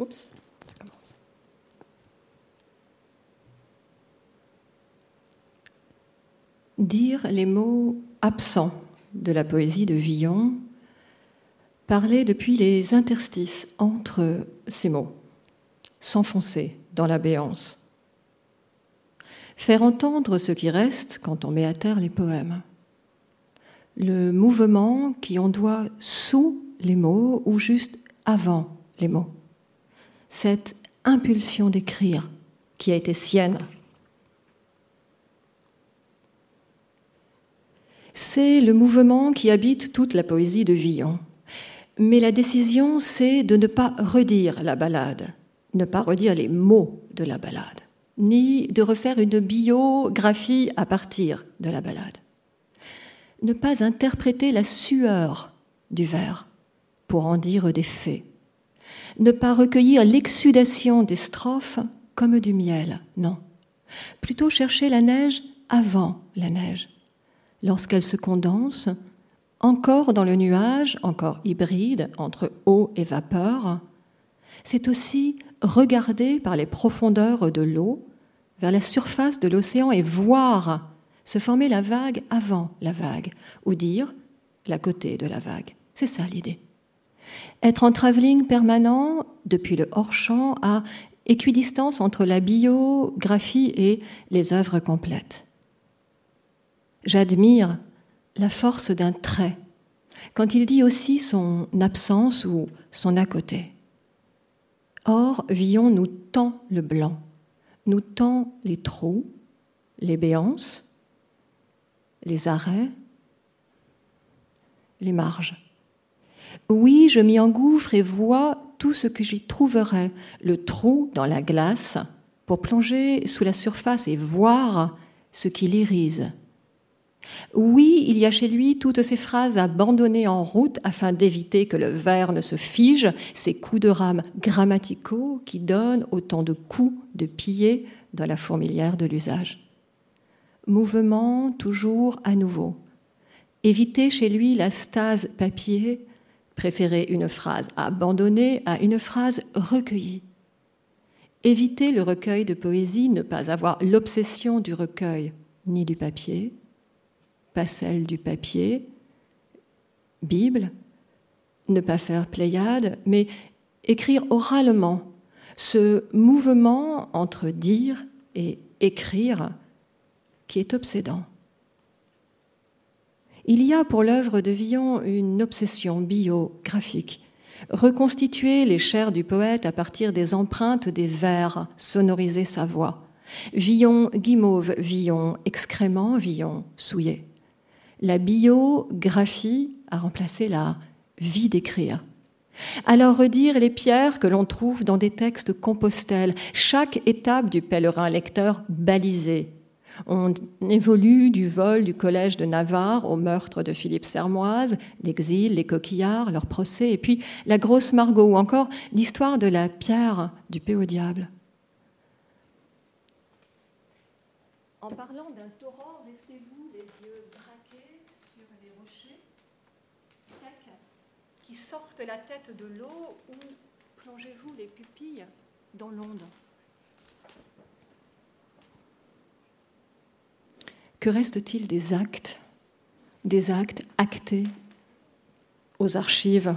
Oups, ça commence. Dire les mots absents de la poésie de Villon, parler depuis les interstices entre ces mots, s'enfoncer dans la béance, faire entendre ce qui reste quand on met à terre les poèmes, le mouvement qui on doit sous les mots ou juste avant les mots cette impulsion d'écrire qui a été sienne. C'est le mouvement qui habite toute la poésie de Villon. Mais la décision, c'est de ne pas redire la ballade, ne pas redire les mots de la ballade, ni de refaire une biographie à partir de la ballade. ne pas interpréter la sueur du vers pour en dire des faits, ne pas recueillir l'exsudation des strophes comme du miel, non, plutôt chercher la neige avant la neige, lorsqu'elle se condense, encore dans le nuage, encore hybride entre eau et vapeur, c'est aussi regarder par les profondeurs de l'eau vers la surface de l'océan et voir se former la vague avant la vague, ou dire la côté de la vague. C'est ça l'idée. Être en travelling permanent, depuis le hors-champ, à équidistance entre la biographie et les œuvres complètes. J'admire la force d'un trait quand il dit aussi son absence ou son à côté. Or, Villon nous tend le blanc, nous tend les trous, les béances, les arrêts, les marges. Oui, je m'y engouffre et vois tout ce que j'y trouverai, le trou dans la glace, pour plonger sous la surface et voir ce qui l'irise. Oui, il y a chez lui toutes ces phrases abandonnées en route afin d'éviter que le verre ne se fige, ces coups de rame grammaticaux qui donnent autant de coups de pied dans la fourmilière de l'usage. Mouvement toujours à nouveau. Éviter chez lui la stase papier, préférer une phrase abandonnée à une phrase recueillie. Éviter le recueil de poésie, ne pas avoir l'obsession du recueil ni du papier pas celle du papier, Bible, ne pas faire Pléiade, mais écrire oralement, ce mouvement entre dire et écrire qui est obsédant. Il y a pour l'œuvre de Villon une obsession biographique, reconstituer les chairs du poète à partir des empreintes des vers, sonoriser sa voix. Villon guimauve, Villon excrément, Villon souillé la biographie a remplacé la vie d'écrire. Alors redire les pierres que l'on trouve dans des textes compostels, chaque étape du pèlerin lecteur balisée. On évolue du vol du collège de Navarre au meurtre de Philippe Sermoise, l'exil, les coquillards, leur procès, et puis la grosse Margot, ou encore l'histoire de la pierre du paix au diable torrent, restez-vous les yeux la tête de l'eau ou plongez-vous les pupilles dans l'onde Que reste-t-il des actes, des actes actés aux archives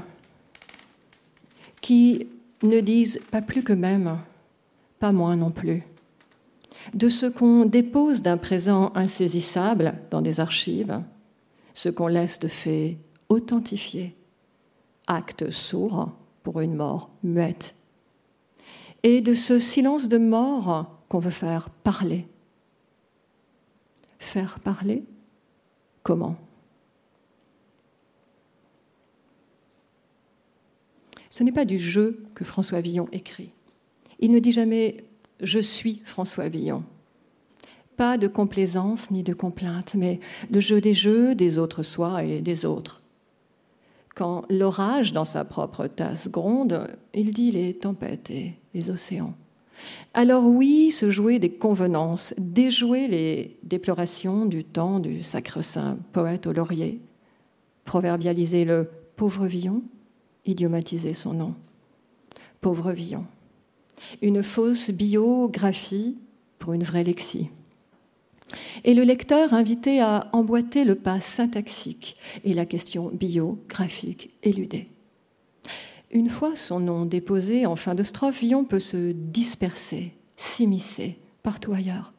qui ne disent pas plus que même, pas moins non plus, de ce qu'on dépose d'un présent insaisissable dans des archives, ce qu'on laisse de fait authentifié acte sourd pour une mort muette. Et de ce silence de mort qu'on veut faire parler. Faire parler Comment? Ce n'est pas du jeu que François Villon écrit. Il ne dit jamais je suis François Villon. Pas de complaisance ni de complainte, mais le jeu des jeux, des autres soi et des autres. Quand l'orage dans sa propre tasse gronde, il dit les tempêtes et les océans. Alors oui, se jouer des convenances, déjouer les déplorations du temps du sacre-saint poète au laurier, proverbialiser le pauvre Villon, idiomatiser son nom. Pauvre Villon. Une fausse biographie pour une vraie lexie et le lecteur invité à emboîter le pas syntaxique et la question biographique éludée. Une fois son nom déposé en fin de strophe, Villon peut se disperser, s'immiscer partout ailleurs.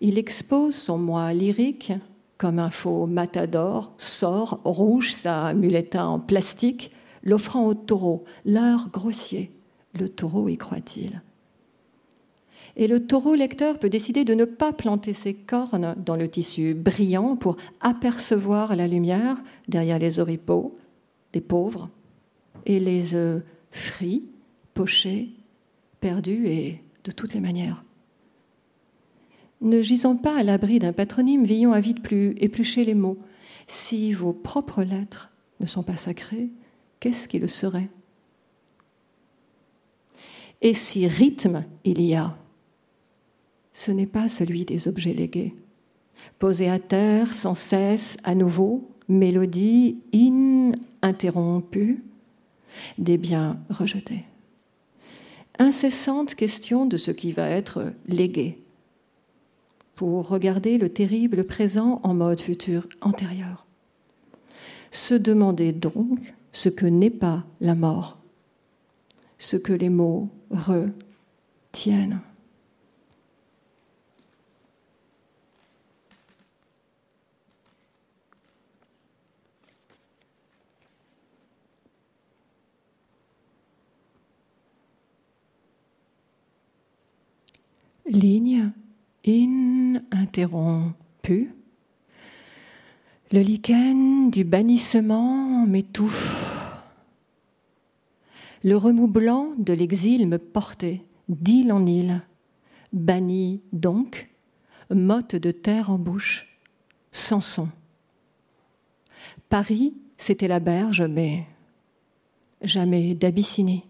Il expose son moi lyrique comme un faux matador, sort rouge sa muletta en plastique, l'offrant au taureau, l'heure grossier. Le taureau y croit-il et le taureau lecteur peut décider de ne pas planter ses cornes dans le tissu brillant pour apercevoir la lumière derrière les oripeaux des pauvres et les œufs frits, pochés, perdus et de toutes les manières. Ne gisant pas à l'abri d'un patronyme, Villon a vite plus épluché les mots. Si vos propres lettres ne sont pas sacrées, qu'est-ce qui le serait? Et si rythme il y a, ce n'est pas celui des objets légués. Posés à terre sans cesse, à nouveau, mélodie ininterrompue, des biens rejetés. Incessante question de ce qui va être légué, pour regarder le terrible présent en mode futur antérieur. Se demander donc ce que n'est pas la mort, ce que les mots retiennent. Ligne ininterrompue. Le lichen du bannissement m'étouffe. Le remous blanc de l'exil me portait d'île en île, banni donc, motte de terre en bouche, sans son. Paris, c'était la berge, mais jamais d'Abyssinie.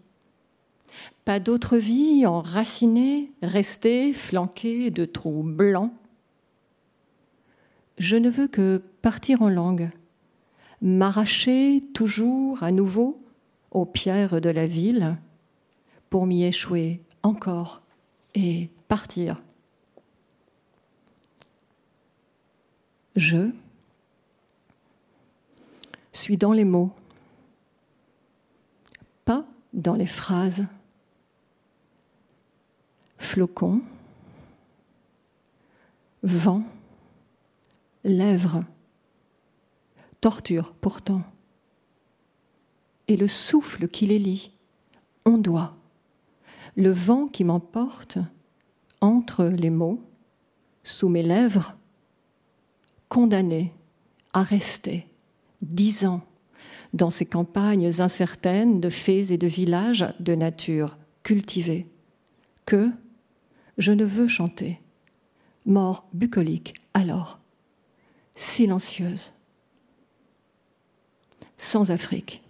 Pas d'autre vie enracinée, restée, flanquée de trous blancs. Je ne veux que partir en langue, m'arracher toujours à nouveau aux pierres de la ville pour m'y échouer encore et partir. Je suis dans les mots, pas dans les phrases flocons, vent, lèvres, torture pourtant, et le souffle qui les lie, on doit, le vent qui m'emporte entre les mots, sous mes lèvres, condamné à rester dix ans dans ces campagnes incertaines de fées et de villages de nature cultivée, que, je ne veux chanter. Mort bucolique, alors, silencieuse, sans Afrique.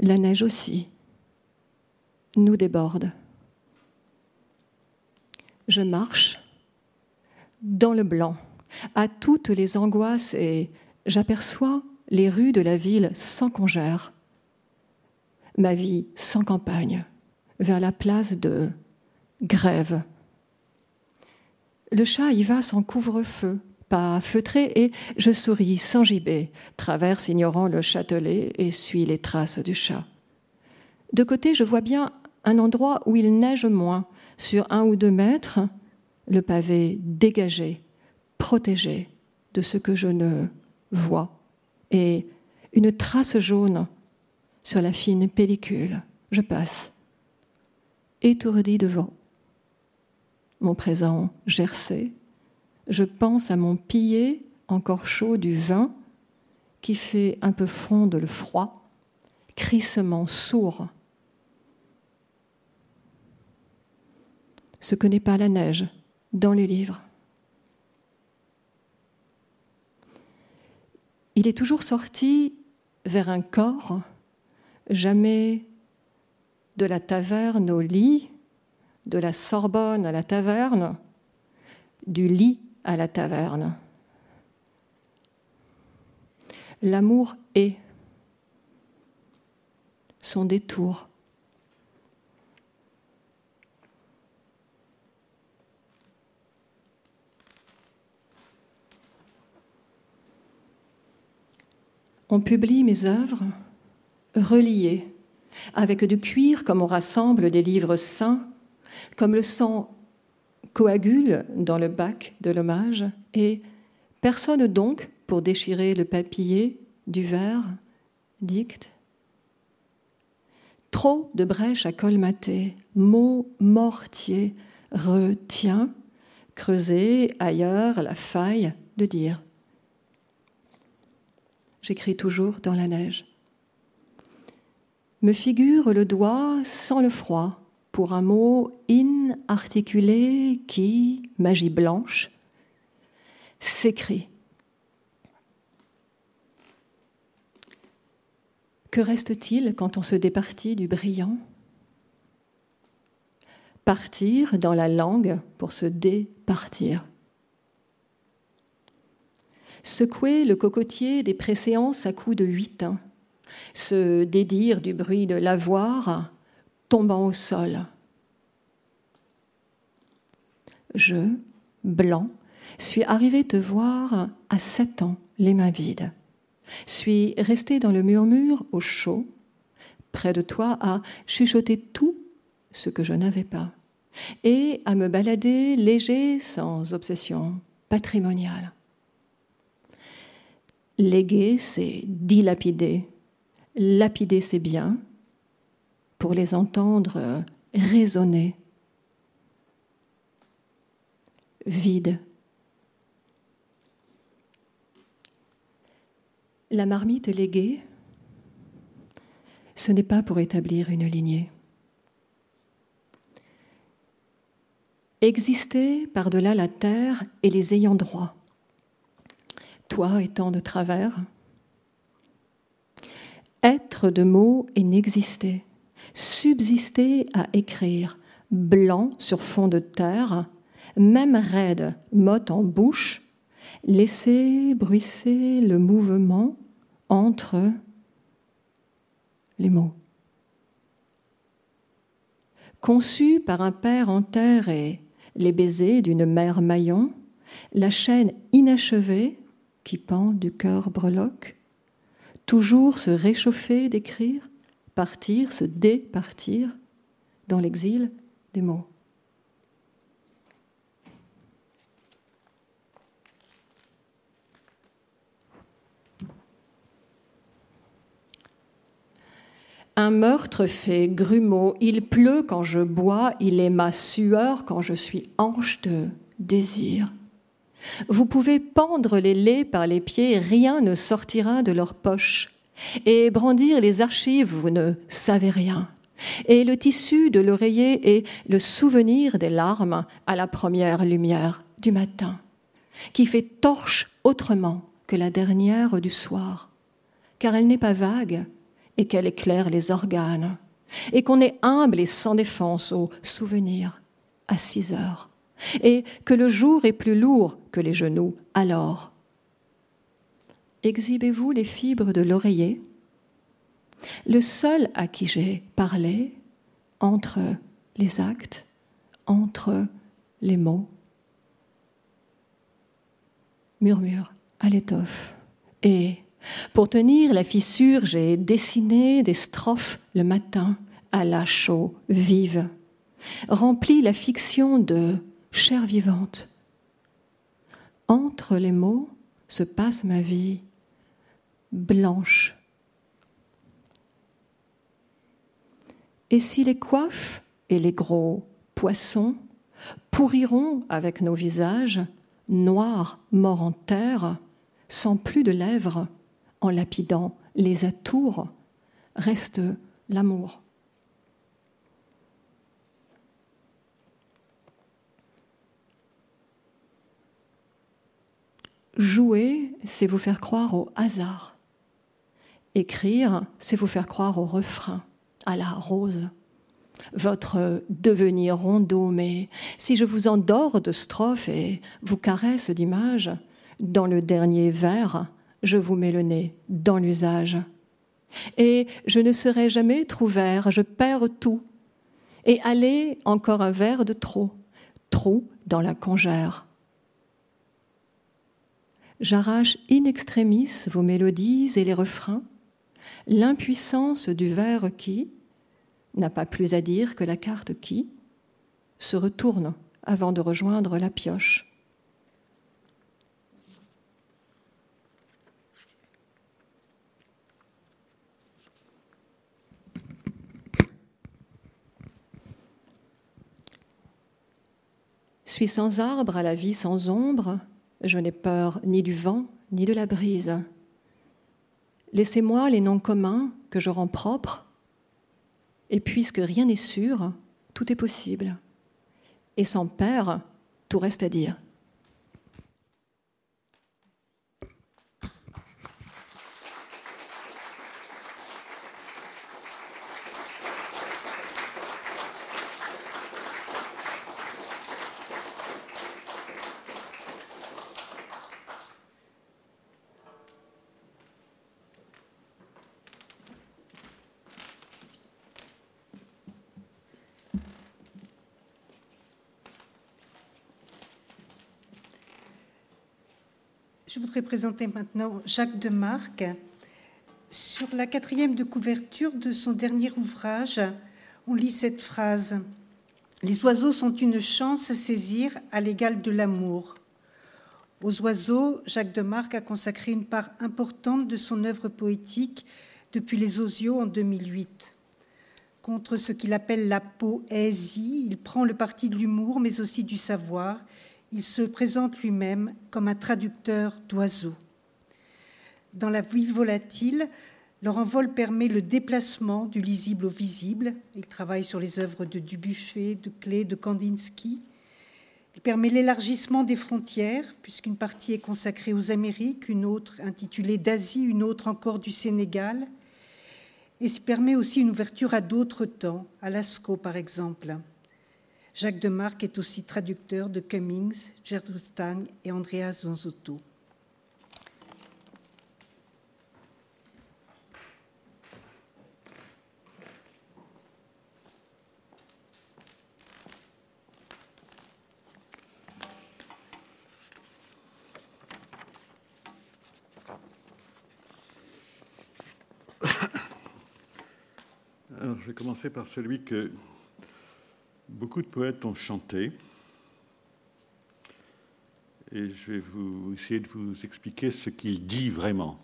La neige aussi nous déborde. Je marche dans le blanc, à toutes les angoisses, et j'aperçois les rues de la ville sans congère, ma vie sans campagne, vers la place de Grève. Le chat y va sans couvre-feu, pas feutré, et je souris sans gibet, traverse ignorant le châtelet et suis les traces du chat. De côté, je vois bien un endroit où il neige moins, sur un ou deux mètres, le pavé dégagé, protégé de ce que je ne vois et une trace jaune sur la fine pellicule. Je passe, étourdi devant. Mon présent gercé, je pense à mon pillé encore chaud du vin qui fait un peu fondre le froid, crissement sourd. Ce que n'est pas la neige dans les livres. Il est toujours sorti vers un corps, jamais de la taverne au lit, de la Sorbonne à la taverne, du lit à la taverne. L'amour est son détour on publie mes œuvres reliées, avec du cuir comme on rassemble des livres saints, comme le sang coagule dans le bac de l'hommage, et personne donc, pour déchirer le papier du verre, dicte. Trop de brèches à colmater, mots mortiers, retient, creuser ailleurs la faille de dire j'écris toujours dans la neige. Me figure le doigt sans le froid pour un mot inarticulé qui, magie blanche, s'écrit. Que reste-t-il quand on se départit du brillant? Partir dans la langue pour se départir. Secouer le cocotier des préséances à coups de huitain. Se dédire du bruit de l'avoir tombant au sol. Je, blanc, suis arrivé te voir à sept ans, les mains vides. Suis resté dans le murmure au chaud, près de toi à chuchoter tout ce que je n'avais pas, et à me balader léger sans obsession patrimoniale. Léguer, c'est dilapider. Lapider, c'est bien. Pour les entendre résonner. Vide. La marmite léguée, ce n'est pas pour établir une lignée. Exister par-delà la terre et les ayants droit, toi étant de travers. Être de mots et n'exister, subsister à écrire, blanc sur fond de terre, même raide, motte en bouche, laisser bruisser le mouvement entre les mots. Conçu par un père en terre et les baisers d'une mère maillon, la chaîne inachevée qui pend du cœur breloque, toujours se réchauffer d'écrire, partir, se départir dans l'exil des mots. Un meurtre fait grumeau, il pleut quand je bois, il est ma sueur quand je suis hanche de désir. Vous pouvez pendre les laits par les pieds, rien ne sortira de leur poche. Et brandir les archives, vous ne savez rien. Et le tissu de l'oreiller est le souvenir des larmes à la première lumière du matin, qui fait torche autrement que la dernière du soir, car elle n'est pas vague, et qu'elle éclaire les organes, et qu'on est humble et sans défense au souvenir à six heures, et que le jour est plus lourd que les genoux alors. Exhibez-vous les fibres de l'oreiller Le seul à qui j'ai parlé entre les actes, entre les mots. Murmure à l'étoffe et pour tenir la fissure, j'ai dessiné des strophes le matin à la chaux vive, rempli la fiction de chair vivante. Entre les mots se passe ma vie blanche. Et si les coiffes et les gros poissons pourriront avec nos visages, noirs, morts en terre, sans plus de lèvres, en lapidant les atours, reste l'amour. Jouer, c'est vous faire croire au hasard. Écrire, c'est vous faire croire au refrain, à la rose. Votre devenir rondeau, mais si je vous endors de strophes et vous caresse d'images, dans le dernier vers, je vous mets le nez dans l'usage. Et je ne serai jamais trouvert, je perds tout. Et allez encore un verre de trop, trop dans la congère. J'arrache in extremis vos mélodies et les refrains, l'impuissance du vers qui n'a pas plus à dire que la carte qui se retourne avant de rejoindre la pioche. suis sans arbre à la vie sans ombre, je n'ai peur ni du vent ni de la brise. Laissez-moi les noms communs que je rends propres, et puisque rien n'est sûr, tout est possible. Et sans père, tout reste à dire. Présenter maintenant Jacques de Marc. Sur la quatrième de couverture de son dernier ouvrage, on lit cette phrase Les oiseaux sont une chance à saisir à l'égal de l'amour. Aux oiseaux, Jacques de Marc a consacré une part importante de son œuvre poétique depuis les Osios en 2008. Contre ce qu'il appelle la poésie, il prend le parti de l'humour, mais aussi du savoir, il se présente lui-même comme un traducteur d'oiseaux. Dans la vie volatile, leur envol permet le déplacement du lisible au visible. Il travaille sur les œuvres de Dubuffet, de Klee, de Kandinsky. Il permet l'élargissement des frontières, puisqu'une partie est consacrée aux Amériques, une autre intitulée d'Asie, une autre encore du Sénégal. Et il permet aussi une ouverture à d'autres temps, à Lascaux par exemple. Jacques de Marc est aussi traducteur de Cummings, Gertrude Stang et Andreas Zonzotto. Alors, je vais commencer par celui que beaucoup de poètes ont chanté. Et je vais vous essayer de vous expliquer ce qu'il dit vraiment.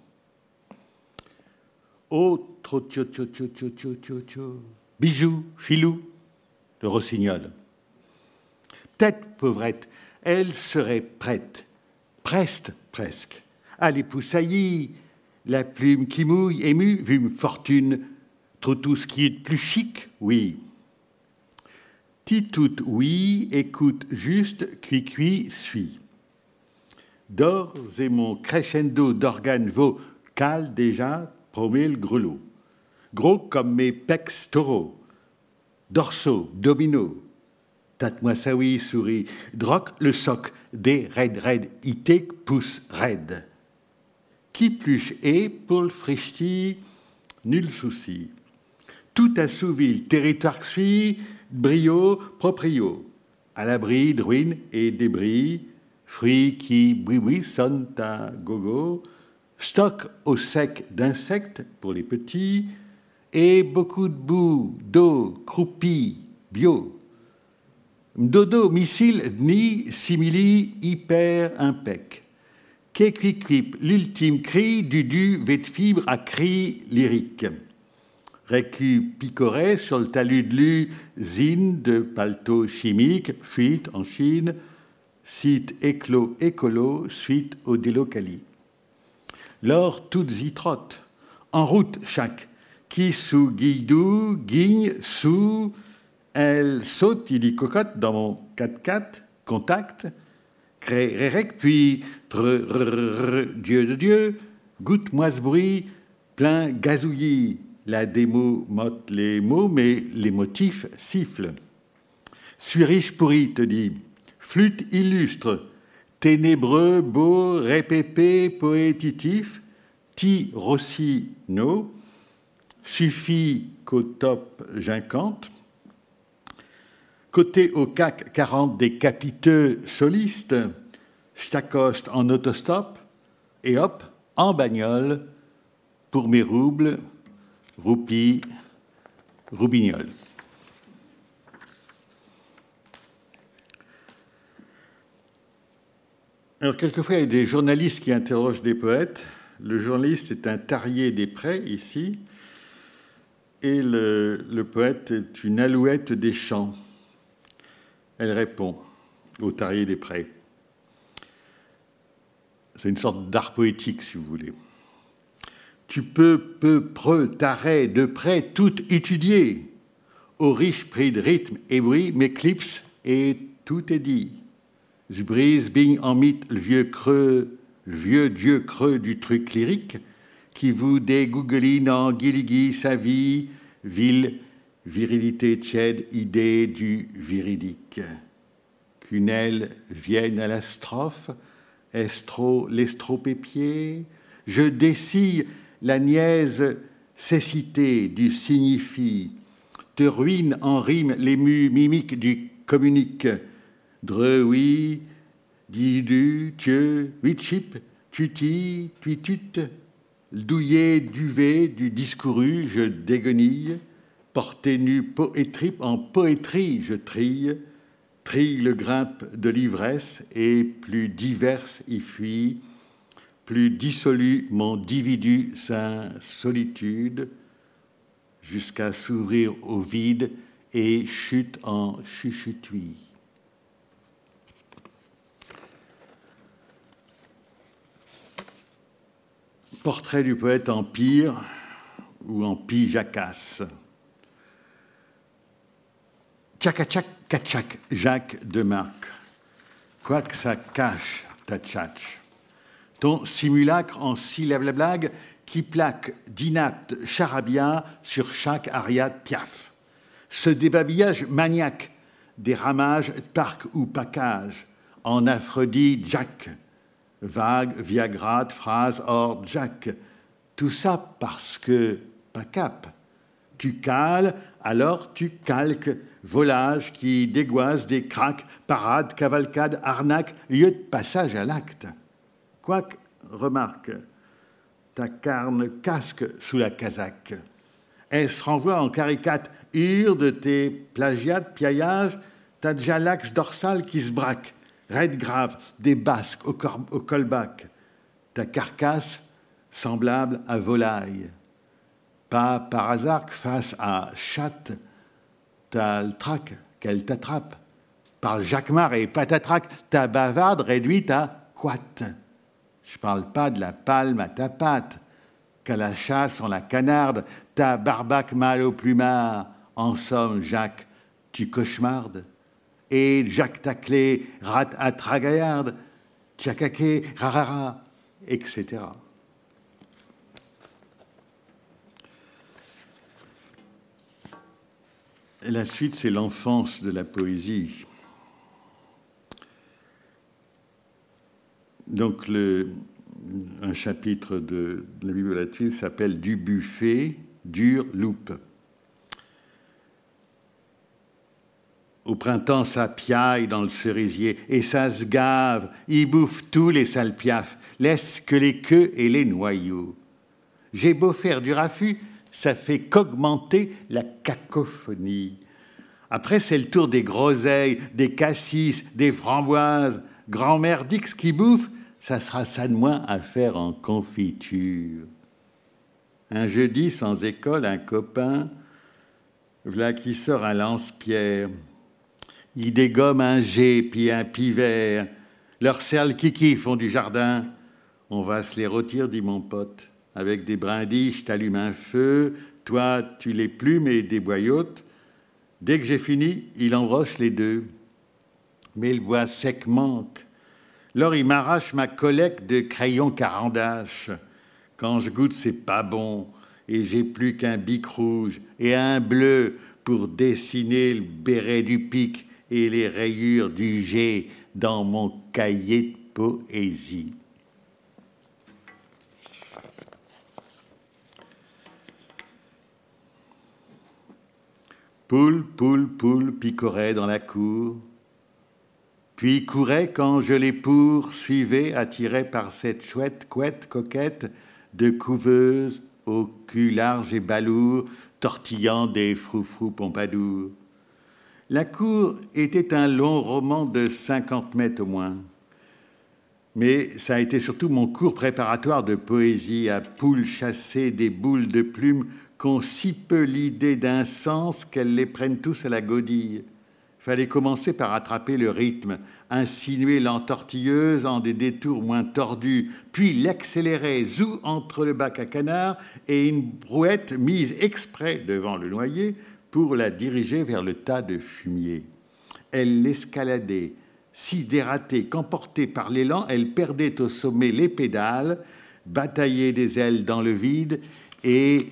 Oh, tro tio tio tio tio tio tio tio. Bijou, filou, le rossignol. Peut-être, pauvrette, elle serait prête, preste presque, à l'époussaillir, la plume qui mouille, émue, vu une fortune, trop tout ce qui est plus chic, oui, Titout oui, écoute juste, cui-cui suis. D'ores et mon crescendo d'organes vocal déjà promet le grelot. Gros comme mes pecs taureaux, dorsaux, domino. Tate-moi ça oui, souris, droc le soc, des red red, ité pousse raide. Qui pluche et pour le frichti, nul souci. Tout assouvi, le territoire suit, brio proprio, à l'abri de ruines et débris, fruits qui oui sonnent à gogo, stock au sec d'insectes pour les petits, et beaucoup de boue, d'eau, croupie, bio. Dodo, missile, ni, simili, hyper, impec. Kequiquip, l'ultime cri du du vêt fibre à cri lyrique. Récu picoré sur le talus de l'usine de paletot chimique, fuite en Chine, site éclos écolo, suite au délocali. Lors toutes y trottent, en route chaque, qui sous guidou, guigne, sous, elle saute, il y cocotte dans mon 4x4, contact, rec, puis Dieu de Dieu, goutte-moi ce bruit, plein gazouillis, la démo motte les mots, mais les motifs sifflent. Suis riche pourri, te dit. Flûte illustre, ténébreux, beau, répépé, poétitif, ti rossino, suffit qu'au top j'incante. Côté au CAC 40 des capiteux solistes, j't'accoste en autostop et hop, en bagnole, pour mes roubles, Roupi, Roubignol. Alors, quelquefois, il y a des journalistes qui interrogent des poètes. Le journaliste est un tarier des prés, ici, et le, le poète est une alouette des champs. Elle répond au tarier des prés. C'est une sorte d'art poétique, si vous voulez tu peux peu preux taré de près tout étudier. au riche prix de rythme et bruit, m'éclipse et tout est dit. Je brise, bing en mythe, le vieux creux, vieux dieu creux du truc lyrique, qui vous dégougeline en guiligui sa vie, ville, virilité tiède, idée du viridique. Qu'une aile vienne à la strophe, estro, l'estropépier, je dessille la niaise cécité du signifie, te ruine en rime l'ému mimique du communique, dre, oui, didu, tieu, huitchip, tuti, tuitut, douillet, duvet, du discouru, je déguenille, porté nu poétrip, en poétrie je trille, trille le grimpe de l'ivresse, et plus diverse y fuit, plus dissolu mon dividu sa solitude, jusqu'à s'ouvrir au vide et chute en chuchutuis. Portrait du poète en pire ou en jacasse. Tchakachak kachak, Jacques de Marc. Quoi que ça cache, ta tchatch. Ton simulacre en syllabes blague qui plaque d'inapte charabia sur chaque aria piaf. Ce débabillage maniaque des ramages parc ou pacage en Aphrodite Jack, vague, viagrade, phrase hors Jack. Tout ça parce que, pas cap, tu cales, alors tu calques, volage qui dégoise des craques, parade, cavalcade, arnaque, lieu de passage à l'acte. Quoique, remarque, ta carne casque sous la casaque. Est-ce renvoie en caricate ire de tes plagiats, piaillages, ta déjà l'axe dorsal qui se braque, raide grave, des basques au, colbac, ta carcasse semblable à volaille. Pas par hasard que face à chatte, le trac qu'elle t'attrape. Par jacquemart et patatrac, ta bavarde réduite à quat. Je parle pas de la palme à ta patte, qu'à la chasse on la canarde, ta barbaque mal au plumard. En somme, Jacques, tu cauchemardes. Et Jacques Taclé rate à tragaillarde, tchakaké, rarara, etc. La suite, c'est l'enfance de la poésie. Donc, le, un chapitre de, la Bible latine s'appelle Du buffet, dure loupe. Au printemps, ça piaille dans le cerisier et ça se gave, il bouffe tous les salpiafs, laisse que les queues et les noyaux. J'ai beau faire du raffut, ça fait qu'augmenter la cacophonie. Après, c'est le tour des groseilles, des cassis, des framboises. Grand-mère Dix qui bouffe, ça sera ça de moins à faire en confiture. Un jeudi sans école, un copain, voilà qui sort un lance-pierre. Il dégomme un G puis un pivert. Leurs serles kiki font du jardin. On va se les rôtir, dit mon pote. Avec des brindilles, je t'allume un feu. Toi, tu les plumes et des boyotes. Dès que j'ai fini, il enroche les deux. Mais le bois sec manque. Lors il m'arrache ma collecte de crayons carandache. Quand je goûte, c'est pas bon, et j'ai plus qu'un bic rouge et un bleu pour dessiner le béret du pic et les rayures du G dans mon cahier de poésie. Poule, poule, poule picorait dans la cour, puis courait quand je les poursuivais, attiré par cette chouette couette coquette de couveuse au cul large et balourd, tortillant des froufrous pompadours. La cour était un long roman de 50 mètres au moins. Mais ça a été surtout mon cours préparatoire de poésie à poules chassées des boules de plumes qu'ont si peu l'idée d'un sens qu'elles les prennent tous à la godille fallait commencer par attraper le rythme, insinuer l'entortilleuse en des détours moins tordus, puis l'accélérer zou entre le bac à canard et une brouette mise exprès devant le noyer pour la diriger vers le tas de fumier. Elle l'escaladait, si dératée qu'emportée par l'élan, elle perdait au sommet les pédales, bataillait des ailes dans le vide et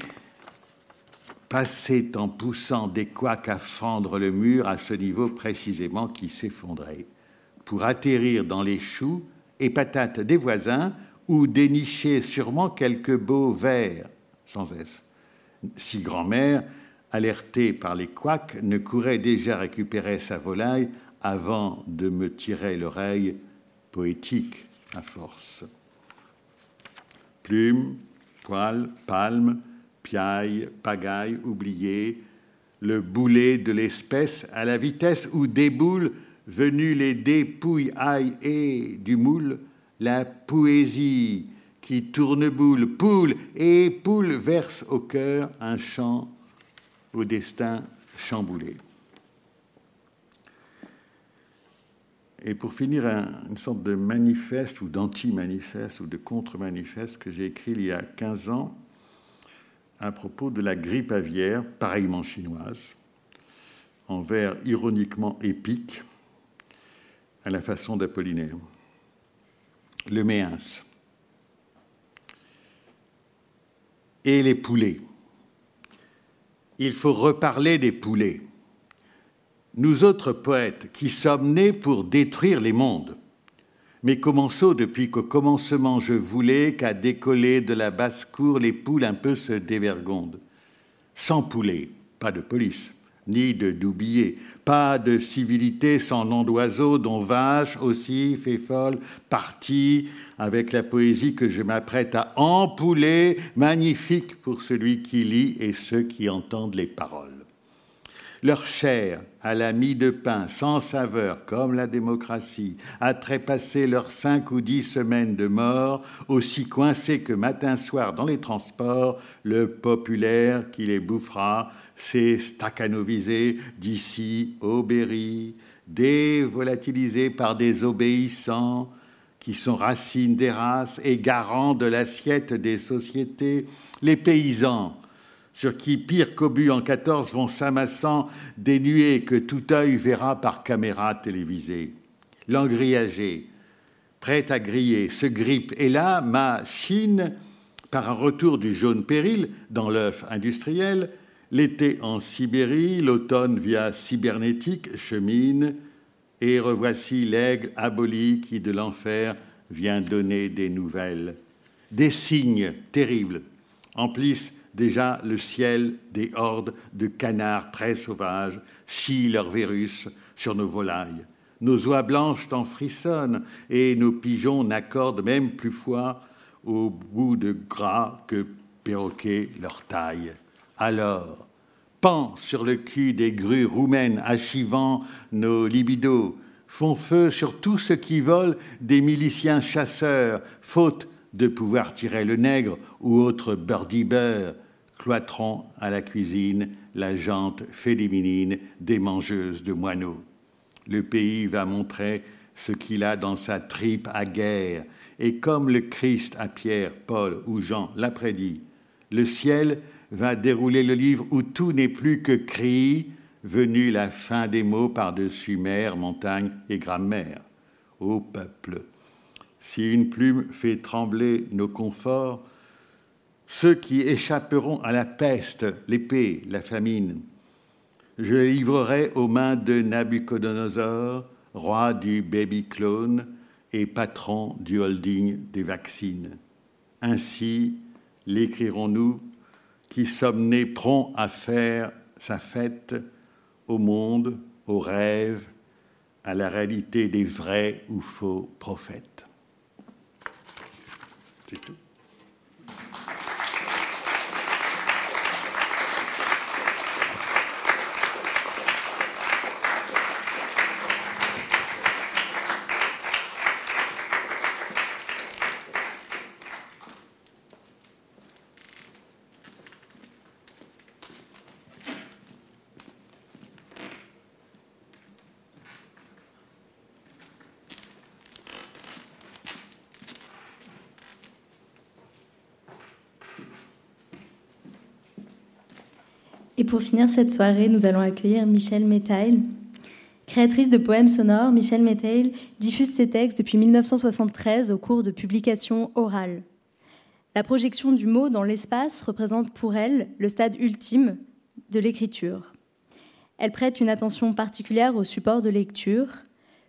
passait en poussant des couacs à fendre le mur à ce niveau précisément qui s'effondrait, pour atterrir dans les choux et patates des voisins ou dénicher sûrement quelques beaux vers, sans cesse. Si grand-mère, alertée par les couacs, ne courait déjà récupérer sa volaille avant de me tirer l'oreille poétique à force. Plume, poil, palme, piaille, pagaille, oublié, le boulet de l'espèce à la vitesse où déboule, venu les dépouilles aïe et du moule, la poésie qui tourne boule, poule et poule verse au cœur un chant au destin chamboulé. Et pour finir, une sorte de manifeste ou d'anti-manifeste ou de contre-manifeste que j'ai écrit il y a 15 ans à propos de la grippe aviaire, pareillement chinoise, en vers ironiquement épique, à la façon d'Apollinaire. Le méens. Et les poulets. Il faut reparler des poulets nous autres poètes qui sommes nés pour détruire les mondes. Mais commençons depuis qu'au commencement je voulais qu'à décoller de la basse-cour les poules un peu se dévergondent. Sans poulet, pas de police, ni de doubillet, pas de civilité sans nom d'oiseau dont vache aussi fait folle partie avec la poésie que je m'apprête à empouler, magnifique pour celui qui lit et ceux qui entendent les paroles. Leur chair à la mie de pain sans saveur comme la démocratie, a trépassé leurs cinq ou dix semaines de mort, aussi coincés que matin-soir dans les transports, le populaire qui les bouffera s'est staccanovisé d'ici au Berry, dévolatilisé par des obéissants qui sont racines des races et garants de l'assiette des sociétés, les paysans sur qui, pire qu'obus en 14, vont s'amassant des nuées que tout œil verra par caméra télévisée. L'engrillagé, prêt à griller, se grippe. Et là, ma Chine, par un retour du jaune péril dans l'œuf industriel, l'été en Sibérie, l'automne via cybernétique chemine, et revoici l'aigle aboli qui de l'enfer vient donner des nouvelles. Des signes terribles emplissent déjà le ciel des hordes de canards très sauvages chient leurs virus sur nos volailles. Nos oies blanches t'en frissonnent et nos pigeons n'accordent même plus foi au bout de gras que perroquet leur taille. Alors, pend sur le cul des grues roumaines achivant nos libidos, font feu sur tout ce qui vole des miliciens chasseurs, faute de pouvoir tirer le nègre ou autre birdie cloîtrant à la cuisine la jante féminine des mangeuses de moineaux. Le pays va montrer ce qu'il a dans sa tripe à guerre, et comme le Christ à Pierre, Paul ou Jean l'a prédit, le ciel va dérouler le livre où tout n'est plus que cri, venu la fin des mots par-dessus mer, montagne et grammaire. Ô peuple, si une plume fait trembler nos conforts, ceux qui échapperont à la peste, l'épée, la famine. Je livrerai aux mains de Nabucodonosor, roi du baby clone et patron du holding des vaccines. Ainsi l'écrirons-nous qui sommes nés prompts à faire sa fête au monde, aux rêves, à la réalité des vrais ou faux prophètes. C'est tout. Pour finir cette soirée, nous allons accueillir Michel Métail. Créatrice de poèmes sonores, Michel Métail diffuse ses textes depuis 1973 au cours de publications orales. La projection du mot dans l'espace représente pour elle le stade ultime de l'écriture. Elle prête une attention particulière au support de lecture,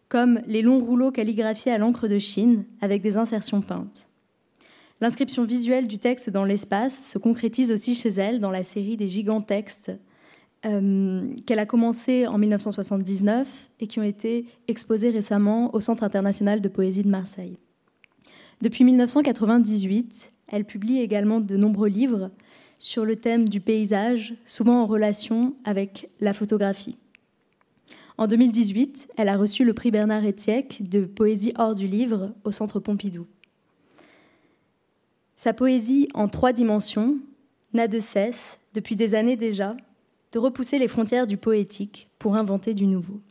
comme les longs rouleaux calligraphiés à l'encre de Chine avec des insertions peintes. L'inscription visuelle du texte dans l'espace se concrétise aussi chez elle dans la série des gigantextes euh, qu'elle a commencé en 1979 et qui ont été exposés récemment au Centre international de poésie de Marseille. Depuis 1998, elle publie également de nombreux livres sur le thème du paysage, souvent en relation avec la photographie. En 2018, elle a reçu le prix Bernard Etiec de poésie hors du livre au Centre Pompidou. Sa poésie en trois dimensions n'a de cesse, depuis des années déjà, de repousser les frontières du poétique pour inventer du nouveau.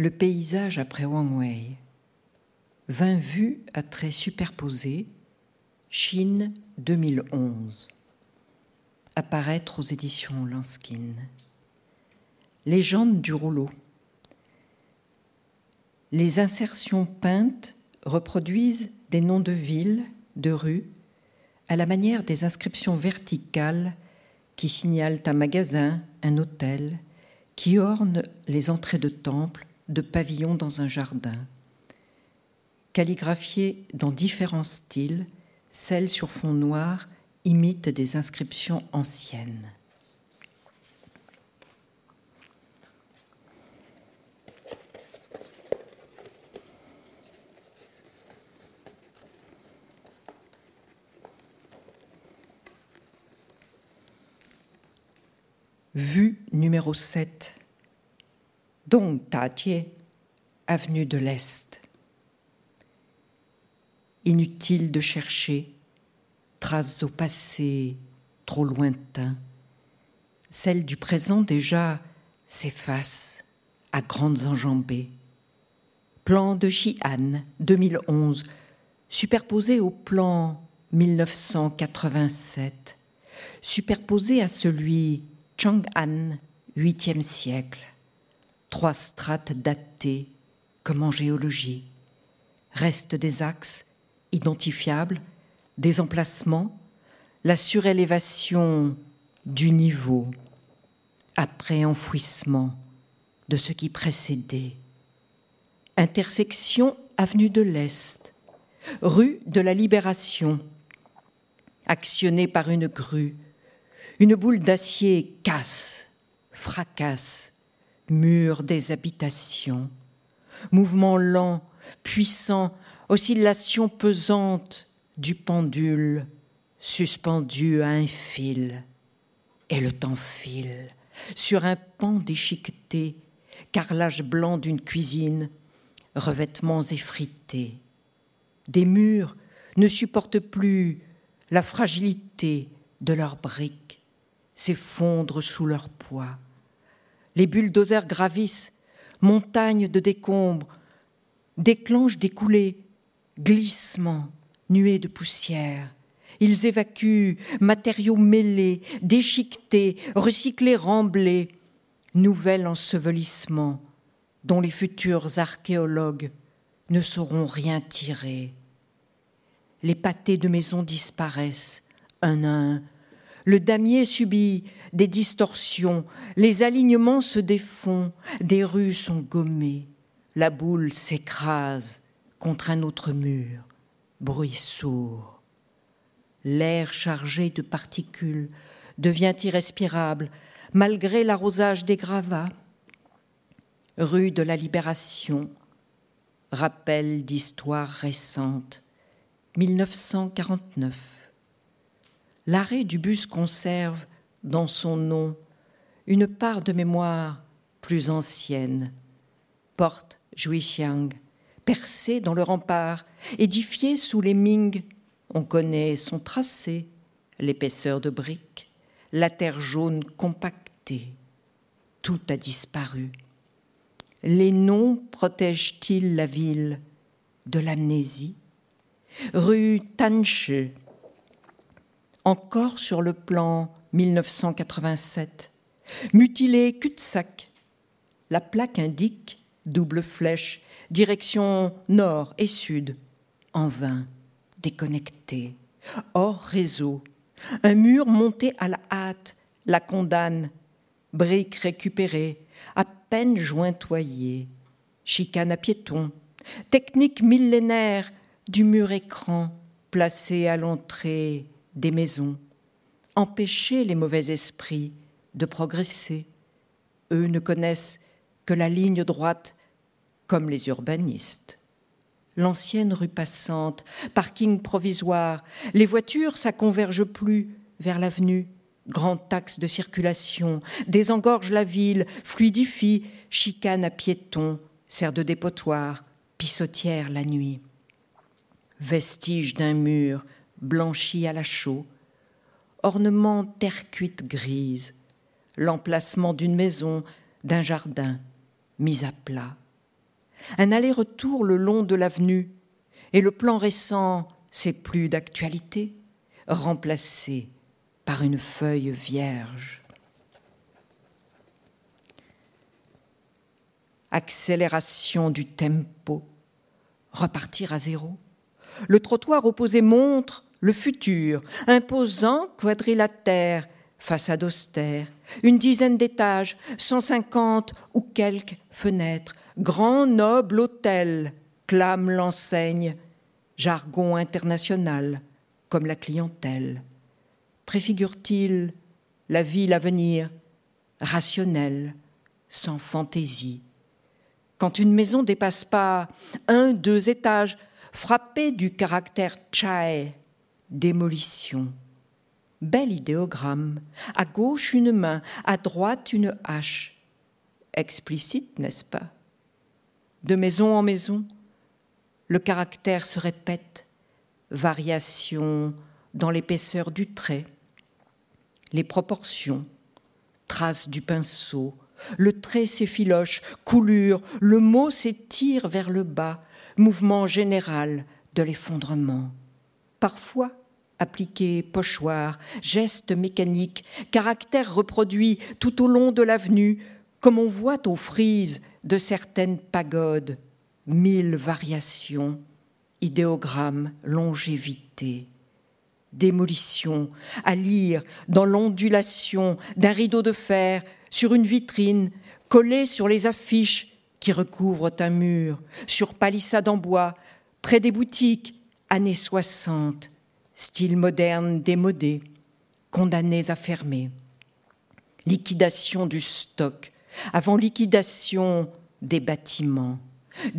Le paysage après Wang Wei. 20 vues à traits superposés. Chine 2011. Apparaître aux éditions Lanskin. Légende du rouleau. Les insertions peintes reproduisent des noms de villes, de rues, à la manière des inscriptions verticales qui signalent un magasin, un hôtel, qui ornent les entrées de temples de pavillons dans un jardin. Calligraphiées dans différents styles, celles sur fond noir imitent des inscriptions anciennes. Vue numéro 7 Dong Tajie, avenue de l'Est. Inutile de chercher, traces au passé trop lointain. Celles du présent déjà s'effacent à grandes enjambées. Plan de Xi'an 2011, superposé au plan 1987, superposé à celui Chang'an 8e siècle trois strates datées comme en géologie. Restent des axes identifiables, des emplacements, la surélévation du niveau après enfouissement de ce qui précédait. Intersection avenue de l'Est, rue de la Libération, actionnée par une grue, une boule d'acier casse, fracasse, mur des habitations, mouvement lent, puissant, oscillation pesante du pendule suspendu à un fil. Et le temps file sur un pan déchiqueté, carrelage blanc d'une cuisine, revêtements effrités. Des murs ne supportent plus la fragilité de leurs briques, s'effondrent sous leur poids les bulldozers gravissent, montagnes de décombres, déclenchent des coulées, glissements, nuées de poussière. Ils évacuent matériaux mêlés, déchiquetés, recyclés, remblés, nouvel ensevelissement dont les futurs archéologues ne sauront rien tirer. Les pâtés de maisons disparaissent, un à un, le damier subit des distorsions, les alignements se défont, des rues sont gommées, la boule s'écrase contre un autre mur, bruit sourd. L'air chargé de particules devient irrespirable malgré l'arrosage des gravats. Rue de la Libération, rappel d'histoires récentes, 1949. L'arrêt du bus conserve dans son nom une part de mémoire plus ancienne. Porte Juixiang, percée dans le rempart, édifiée sous les Ming, on connaît son tracé, l'épaisseur de briques, la terre jaune compactée. Tout a disparu. Les noms protègent-ils la ville de l'amnésie? Rue Tanche, encore sur le plan 1987, mutilé cul-de-sac. La plaque indique double flèche, direction nord et sud, en vain, déconnecté, hors réseau. Un mur monté à la hâte. La condamne, briques récupérées, à peine jointoyées, chicane à piétons, technique millénaire du mur écran placé à l'entrée des maisons, empêcher les mauvais esprits de progresser. Eux ne connaissent que la ligne droite comme les urbanistes. L'ancienne rue passante, parking provisoire, les voitures, ça converge plus vers l'avenue. Grande axe de circulation, désengorge la ville, fluidifie, chicane à piétons, sert de dépotoir, pissotière la nuit. Vestige d'un mur blanchi à la chaux, ornement terre cuite grise, l'emplacement d'une maison, d'un jardin mis à plat. Un aller-retour le long de l'avenue, et le plan récent, c'est plus d'actualité, remplacé par une feuille vierge. Accélération du tempo, repartir à zéro. Le trottoir opposé montre le futur, imposant quadrilatère, façade austère, une dizaine d'étages, cent cinquante ou quelques fenêtres, grand noble hôtel, clame l'enseigne, jargon international, comme la clientèle. Préfigure-t-il la ville à venir, rationnelle, sans fantaisie? Quand une maison dépasse pas un, deux étages, frappée du caractère démolition. Bel idéogramme. À gauche une main, à droite une hache. Explicite, n'est-ce pas? De maison en maison, le caractère se répète, variation dans l'épaisseur du trait, les proportions, traces du pinceau, le trait s'effiloche, coulure, le mot s'étire vers le bas, mouvement général de l'effondrement. Parfois, appliqué pochoir, geste mécanique, caractère reproduit tout au long de l'avenue, comme on voit aux frises de certaines pagodes, mille variations, idéogrammes, longévité, démolition, à lire dans l'ondulation d'un rideau de fer sur une vitrine, collé sur les affiches qui recouvrent un mur, sur palissade en bois, près des boutiques, années 60, style moderne démodé, condamnés à fermer. Liquidation du stock, avant liquidation des bâtiments.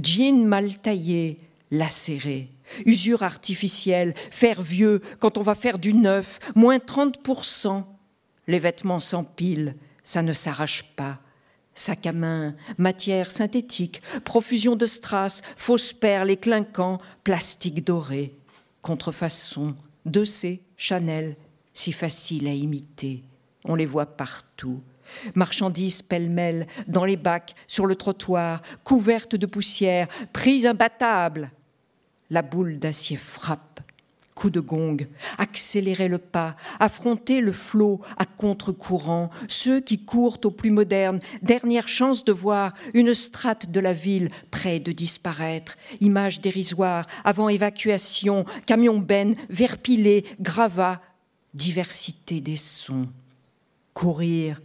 Jeans mal taillés, lacérés. Usure artificielle, faire vieux quand on va faire du neuf, moins 30%. Les vêtements s'empilent, ça ne s'arrache pas. Sac à main, matière synthétique, profusion de strass, fausses perles et clinquants, plastique doré, contrefaçon, de C, Chanel, si facile à imiter. On les voit partout. Marchandises pêle-mêle, dans les bacs, sur le trottoir, couvertes de poussière, prises imbattables. La boule d'acier frappe. Coup de gong, accélérer le pas, affronter le flot à contre-courant, ceux qui courent au plus moderne, dernière chance de voir une strate de la ville près de disparaître, image dérisoire, avant évacuation, camion ben, verpilé, gravat, diversité des sons. Courir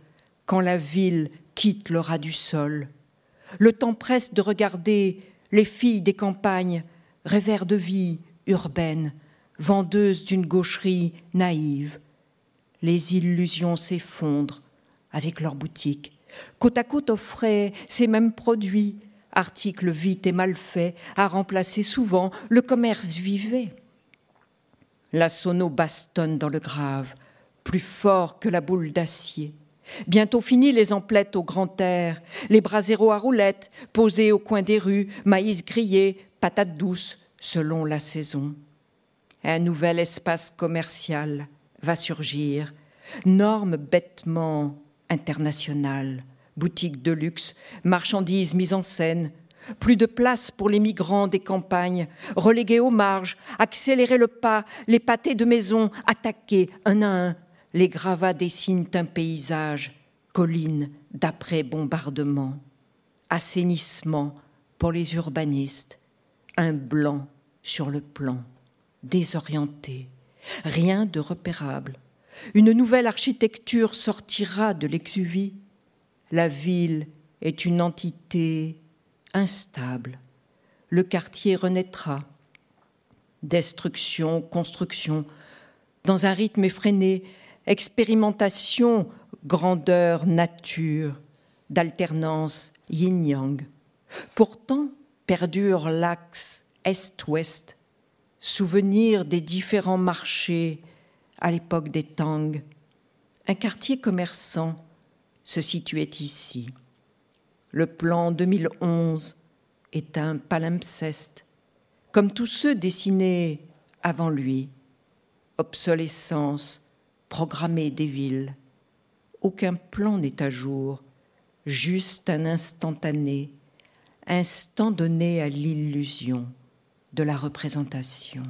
quand la ville quitte le ras du sol. Le temps presse de regarder les filles des campagnes, rêveurs de vie urbaine, vendeuses d'une gaucherie naïve. Les illusions s'effondrent avec leurs boutiques. Côte à côte offraient ces mêmes produits, articles vite et mal faits, à remplacer souvent le commerce vivait. La sono bastonne dans le grave, plus fort que la boule d'acier. Bientôt fini les emplettes au grand air, les braseros à roulettes posés au coin des rues, maïs grillé, patates douces, selon la saison. Un nouvel espace commercial va surgir, normes bêtement internationales, boutiques de luxe, marchandises mises en scène, plus de place pour les migrants des campagnes, relégués aux marges, accélérer le pas, les pâtés de maison, attaqués un à un. Les gravats dessinent un paysage, collines d'après bombardement, assainissement pour les urbanistes, un blanc sur le plan, désorienté, rien de repérable. Une nouvelle architecture sortira de l'exuvie. La ville est une entité instable. Le quartier renaîtra. Destruction, construction, dans un rythme effréné, expérimentation, grandeur, nature, d'alternance yin-yang. Pourtant, perdure l'axe est-ouest, souvenir des différents marchés à l'époque des Tang. Un quartier commerçant se situait ici. Le plan 2011 est un palimpseste, comme tous ceux dessinés avant lui. Obsolescence programmée des villes. Aucun plan n'est à jour, juste un instantané, instant donné à l'illusion de la représentation.